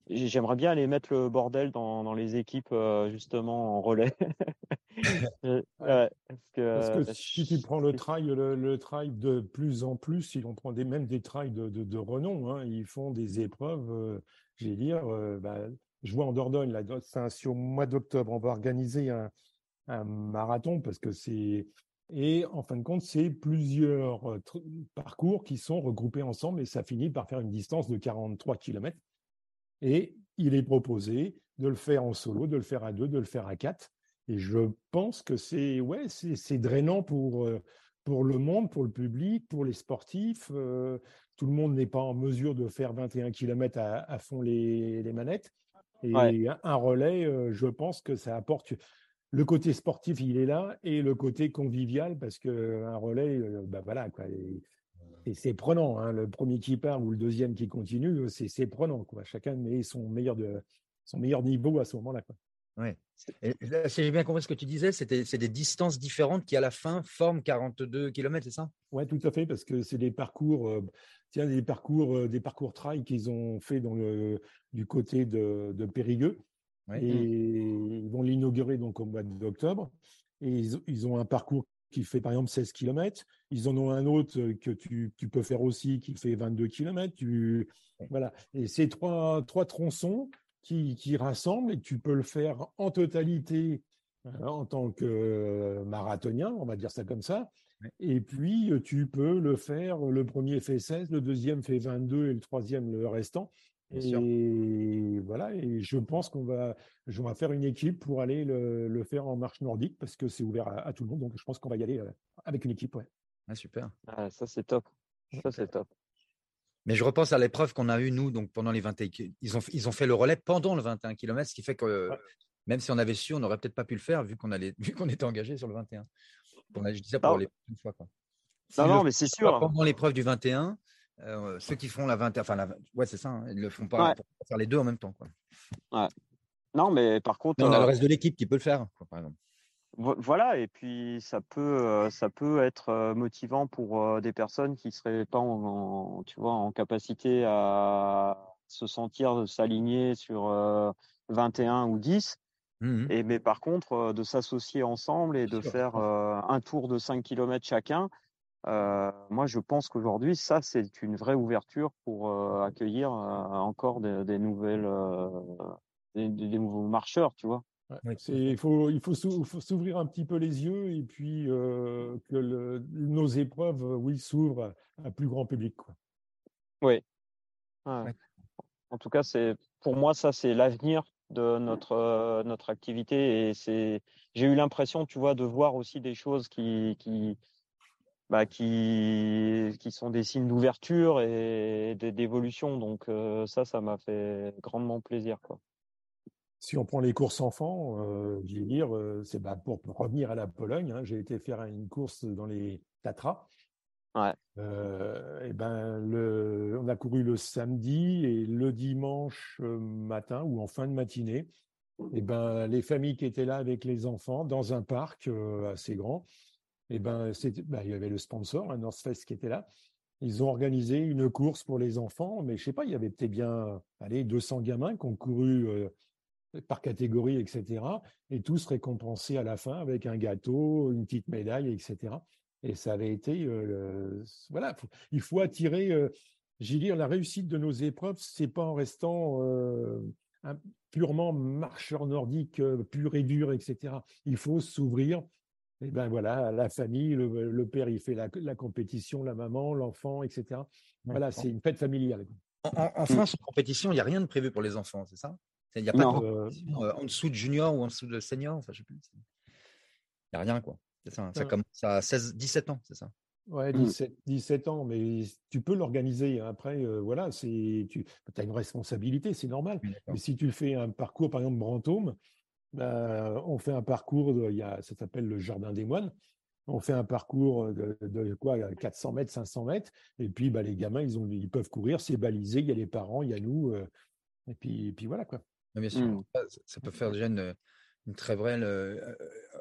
J'aimerais bien aller mettre le bordel dans, dans les équipes euh, justement en relais. parce, que, si tu prends le trail, le, le, trail de plus en plus, si on prend des, même des trails de, de, de renom, hein, ils font des épreuves. je vais dire, bah, je vois en Dordogne, là, c'est au mois d'octobre, on va organiser un, un marathon parce que c'est et en fin de compte, c'est plusieurs euh, parcours qui sont regroupés ensemble et ça finit par faire une distance de 43 km. Et il est proposé de le faire en solo, de le faire à deux, de le faire à quatre. Et je pense que c'est ouais, c'est drainant pour, euh, pour le monde, pour le public, pour les sportifs. Euh, tout le monde n'est pas en mesure de faire 21 km à, fond les, les, manettes. Et un relais, je pense que ça apporte le côté sportif, il est là, et le côté convivial, parce qu'un relais, euh, bah voilà, quoi. C'est prenant. Hein, le premier qui part ou le deuxième qui continue, c'est prenant. Quoi. Chacun met son meilleur, de, son meilleur niveau à ce moment-là. Oui. Si j'ai bien compris ce que tu disais, c'est des distances différentes qui, à la fin, forment 42 km, c'est ça? Oui, tout à fait, parce que c'est des parcours, euh, tiens, des parcours, euh, des parcours trail qu'ils ont fait dans le, du côté de, de Périgueux. Et ils vont l'inaugurer donc au mois d'octobre. Et ils, ont un parcours qui fait par exemple 16 km. Ils en ont un autre que tu, tu peux faire aussi qui fait 22 km. Tu, voilà. Et c'est trois, trois tronçons qui, qui rassemblent et tu peux le faire en totalité euh, en tant que marathonien, on va dire ça comme ça. Et puis, tu peux le faire, le premier fait 16, le deuxième fait 22 et le troisième le restant. Et voilà, et je pense qu'on va, je vais faire une équipe pour aller le, faire en marche nordique parce que c'est ouvert à, tout le monde. Donc, je pense qu'on va y aller euh, avec une équipe. Ouais. Ah, super. Ah, ça, c'est top. Ça, c'est top. Mais je repense à l'épreuve qu'on a eue, nous, donc pendant les 21 ils ont, ils ont fait le relais pendant le 21 km, ce qui fait que même si on avait su, on n'aurait peut-être pas pu le faire vu qu'on allait, vu qu'on était engagé sur le 21. je dis ça pour les prochaines fois. Quoi. non, non, mais c'est sûr. Pendant l'épreuve du 21, euh, ceux qui font la 20, enfin, la, ouais, c'est ça, hein, ils le font pas pour faire les deux en même temps. Quoi. Ouais. Non, mais par contre. on a le euh, reste de l'équipe qui peut le faire, par exemple. Voilà, et puis ça peut, euh, ça peut être motivant pour des personnes qui seraient pas en, tu vois, en capacité à se sentir s'aligner sur 21 ou 10. Mmh et mais par contre, de s'associer ensemble et de faire un tour de 5 km chacun, euh, moi, je pense qu'aujourd'hui, ça, c'est une vraie ouverture pour euh, accueillir euh, encore des, nouvelles, des, nouveaux marcheurs, tu vois? il faut, il faut s'ouvrir un petit peu les yeux et puis que nos épreuves, oui, s'ouvrent à, plus grand public. Quoi. Oui. En tout cas, c'est pour moi, ça, c'est l'avenir de notre notre activité et c'est j'ai eu l'impression tu vois de voir aussi des choses qui qui bah, qui, qui sont des signes d'ouverture et d'évolution. Donc euh, ça, ça m'a fait grandement plaisir. Quoi. Si on prend les courses enfants, euh, je vais dire, euh, c'est bah, pour revenir à la Pologne. Hein, j'ai été faire une course dans les Tatras. Ouais. et ben, le, on a couru le samedi et le dimanche matin ou en fin de matinée. Et ben, les familles qui étaient là avec les enfants dans un parc assez grand, et ben, ben, il y avait le sponsor, un hein, North Face qui était là. Ils ont organisé une course pour les enfants, mais je sais pas, il y avait peut-être bien, allez, 200 gamins qui ont couru euh, par catégorie, etc. Et tous récompensés à la fin avec un gâteau, une petite médaille, etc. Et ça avait été, euh, voilà, il faut attirer. Euh, j'ai dire, la réussite de nos épreuves, c'est pas en restant purement marcheur nordique, pur et dur, etc. Il faut s'ouvrir et ben voilà, la famille, le, père, il fait la, compétition, la maman, l'enfant, etc. Voilà, c'est une fête familiale. En, France, en compétition, il n'y a rien de prévu pour les enfants, c'est ça? Il n'y a pas de euh, en dessous de junior ou en dessous de senior, enfin, je sais plus. Il n'y a rien, quoi. Ça, ça commence à 16, 17 ans, c'est ça? Ouais, 17, 17, ans, mais tu peux l'organiser. Après, euh, voilà, c'est tu as une responsabilité, c'est normal. mais si tu fais un parcours, par exemple, Brantôme, bah, on fait un parcours, il y a, ça s'appelle le Jardin des Moines. On fait un parcours de, quoi 400 mètres, 500 mètres. Et puis, bah, les gamins, ils, ont, ils peuvent courir, c'est balisé. Il y a les parents, il y a nous. Euh, et, puis, puis voilà quoi. Bien sûr, mmh. ça peut faire déjà une, très vraie. Euh,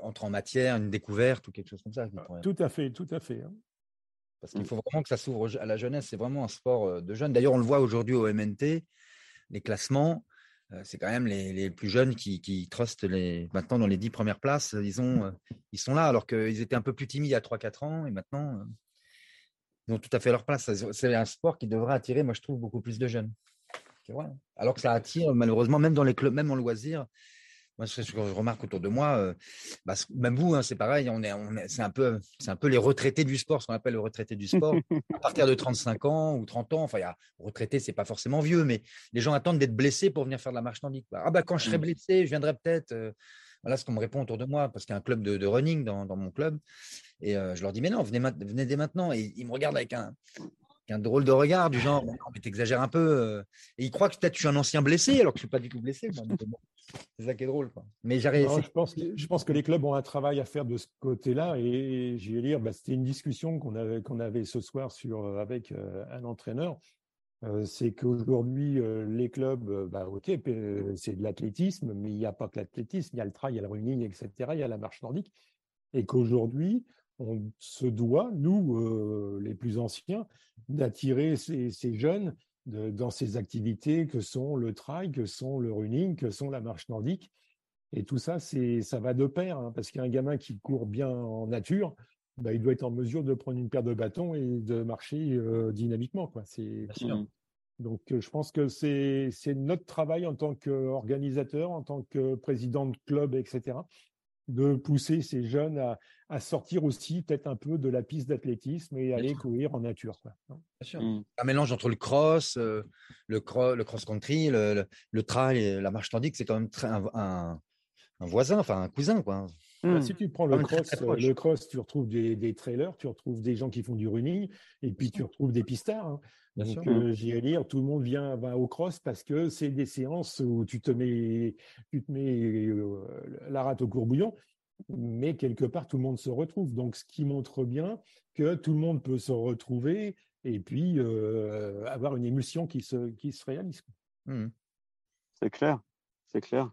entre en matière, une découverte ou quelque chose comme ça. Tout à fait, tout à fait. Hein. Parce qu'il faut vraiment que ça s'ouvre à la jeunesse. C'est vraiment un sport de jeunes. D'ailleurs, on le voit aujourd'hui au MNT, les classements. C'est quand même les, plus jeunes qui, trustent les, maintenant dans les dix premières places. Ils, ont, ils sont là alors qu'ils étaient un peu plus timides il y a 3-4 ans et maintenant ils ont tout à fait leur place. C'est un sport qui devrait attirer, moi je trouve, beaucoup plus de jeunes. Alors que ça attire malheureusement même dans les clubs, même en loisirs, moi, ce que je remarque autour de moi, euh, bah, même vous, hein, c'est pareil, on est, on est, c'est un peu, c'est un peu les retraités du sport, ce qu'on appelle les retraités du sport. à partir de 35 ans ou 30 ans, enfin, il y a retraité, c'est pas forcément vieux, mais les gens attendent d'être blessés pour venir faire de la marche nordique. Ah bah quand je serai mmh. blessé, je viendrai peut-être. Euh, voilà ce qu'on me répond autour de moi, parce qu'il y a un club de, running dans, dans, mon club, et euh, je leur dis mais non, venez, venez dès maintenant, et ils me regardent avec un, un drôle de regard du genre, mais t'exagères un peu. Et ils croient que peut-être je suis un ancien blessé, alors que je suis pas du tout blessé. C'est ça qui est drôle. Quoi. Mais j'arrive. Je pense, que, je pense que les clubs ont un travail à faire de ce côté-là. Et j'ai lire, bah, c'était une discussion qu'on avait, qu'on avait ce soir sur, euh, avec euh, un entraîneur. Euh, c'est qu'aujourd'hui, les clubs, bah, ok, c'est de l'athlétisme, mais il n'y a pas que l'athlétisme, il y a le trail, il y a le running, etc. Il y a la marche nordique. Et qu'aujourd'hui, on se doit, nous, les plus anciens, d'attirer ces, ces jeunes dans ces activités que sont le trail, que sont le running, que sont la marche nordique. Et tout ça, c'est, ça va de pair, hein, parce qu'un gamin qui court bien en nature, bah, il doit être en mesure de prendre une paire de bâtons et de marcher euh, dynamiquement. Quoi. C'est, donc, euh, je pense que c'est, c'est notre travail en tant qu'organisateur, en tant que président de club, etc., de pousser ces jeunes à, à sortir aussi peut-être un peu de la piste d'athlétisme et aller courir en nature. Quoi. Bien sûr. Mmh. Un mélange entre le cross, euh, le, le cross-country, le, le, trail et la marche nordique, c'est quand même très, un, un, voisin, enfin un cousin. Quoi. Bah, si mmh. tu prends le cross, euh, le cross, tu retrouves des, des, trailers, tu retrouves des gens qui font du running, et puis tu retrouves des pistards. Hein. Donc, euh, j'y lire, tout le monde vient va au cross parce que c'est des séances où tu te mets, tu te mets la rate au courbouillon mais quelque part, tout le monde se retrouve. Donc, ce qui montre bien que tout le monde peut se retrouver et puis euh, avoir une émulsion qui se, qui se réalise. Mmh. C'est clair, c'est clair.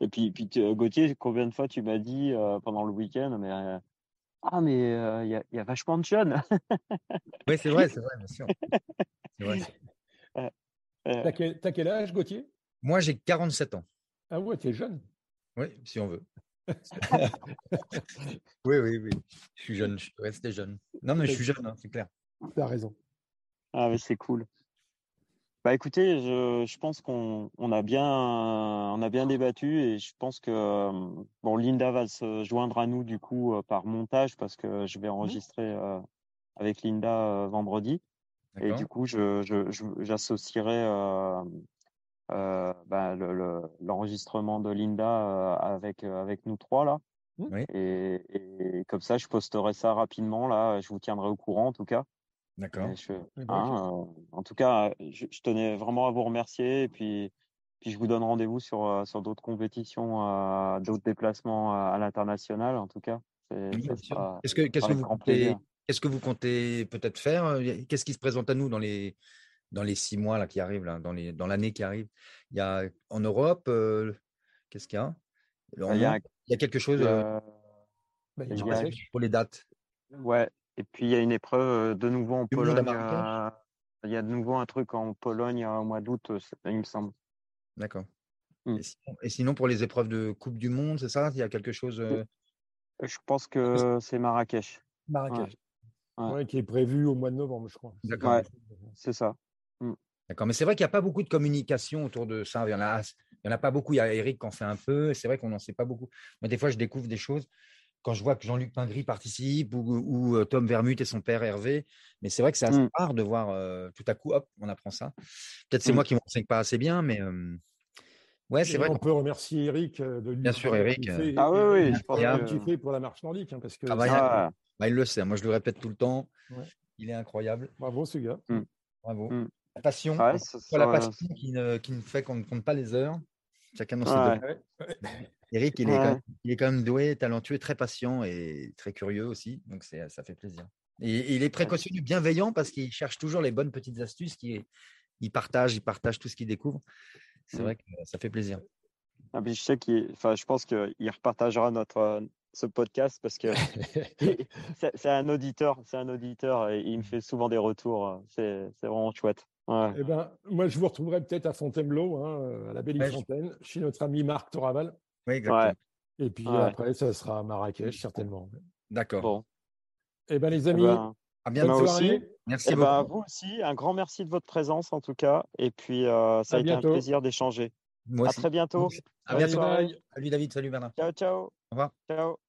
Et puis, puis Gauthier, combien de fois tu m'as dit euh, pendant le week-end, mais euh, ah, mais il y, y, a vachement de jeunes. oui, c'est vrai, c'est vrai, bien sûr. T'as quel, as quel âge, Gauthier? Moi, j'ai 47 ans. Ah ouais, tu es jeune. Oui, si on veut. oui, oui, oui. Je suis jeune, je suis resté jeune. Non, mais je suis jeune, hein, c'est clair. Tu as raison. Ah, mais c'est cool. Bah écoutez, je, je pense qu'on on a bien on a bien débattu et je pense que bon Linda va se joindre à nous du coup euh, par montage parce que je vais mmh. enregistrer euh, avec Linda euh, vendredi et du coup je j'associerai euh, bah, l'enregistrement le, de Linda euh, avec, euh, avec nous trois là. Et, et, comme ça, je posterai ça rapidement là. Je vous tiendrai au courant en tout cas. D'accord. Hein, en tout cas, je, tenais vraiment à vous remercier et puis, puis je vous donne rendez-vous sur, sur d'autres compétitions, d'autres déplacements à, l'international en tout cas. Qu'est-ce que, qu'est-ce que vous comptez, qu'est-ce que vous comptez peut-être faire Qu'est-ce qui se présente à nous dans les dans les six mois là, qui arrivent, là, dans, les, dans l'année qui arrive? Il y a en Europe, euh, qu'est-ce qu'il y a? Il y a, il y a quelque chose euh, bah, pour les dates? Ouais, et puis il y a une épreuve de nouveau en Pologne. il y a de nouveau un truc en Pologne au mois d'août, il me semble. D'accord. Mmh. Et, sinon, pour les épreuves de Coupe du Monde, c'est ça? Il y a quelque chose Je pense que c'est Marrakech. Marrakech. Ouais. qui est prévu au mois de novembre, je crois. D'accord. c'est ça. Mmh. D'accord, mais c'est vrai qu'il n'y a pas beaucoup de communication autour de ça. Il n'y en, a, il y en a pas beaucoup. Il y a Eric qui en fait un peu. C'est vrai qu'on n'en sait pas beaucoup. Moi, des fois, je découvre des choses quand je vois que Jean-Luc Pingry participe ou, euh, Tom Vermut et son père Hervé. Mais c'est vrai que c'est assez mmh. rare de voir euh, tout à coup, hop, on apprend ça. Peut-être c'est mmh. moi qui ne m'enseigne pas assez bien, mais ouais, c'est vrai. On peut remercier Eric de lui. Bien sûr, Eric. ah oui, oui, je pense que... fait pour la marche nordique. Hein, parce que ah bah, ah. bah, il le sait. Moi, je le répète tout le temps. Il est incroyable. Bravo, ce gars. Bravo. La passion, la passion qui ne, qui ne fait qu'on ne compte pas les heures. Chacun dans ses ouais. Eric, il est, quand même, il est, quand même, doué, talentueux, très patient et très curieux aussi. Donc, ça fait plaisir. Et, il est précautionneux, bienveillant parce qu'il cherche toujours les bonnes petites astuces. Qui, il partage, il partage tout ce qu'il découvre. C'est mmh. vrai que ça fait plaisir. Ah, je sais qu'il, enfin, je pense qu'il repartagera notre euh, ce podcast parce que c'est un auditeur, c'est un auditeur et il me fait souvent des retours. euh, c'est vraiment chouette. Ouais. Eh ben, moi, je vous retrouverai peut-être à Fontainebleau, hein, à la Belle Ouais, je- Fontaine, chez notre ami Marc Toraval. Oui, exactement. Ouais. Et puis Ouais. après, ça sera à Marrakech, certainement. D'accord. Bon. Eh ben, les Eh amis, ben, À bientôt. aussi. Merci eh beaucoup. ben, vous aussi, un grand merci de votre présence en tout cas. Et puis, euh, ça À a été un plaisir d'échanger. Moi À aussi. très bientôt. À Salut, bientôt. Salut David, salut Bernard. Ciao, ciao. Au revoir. Ciao.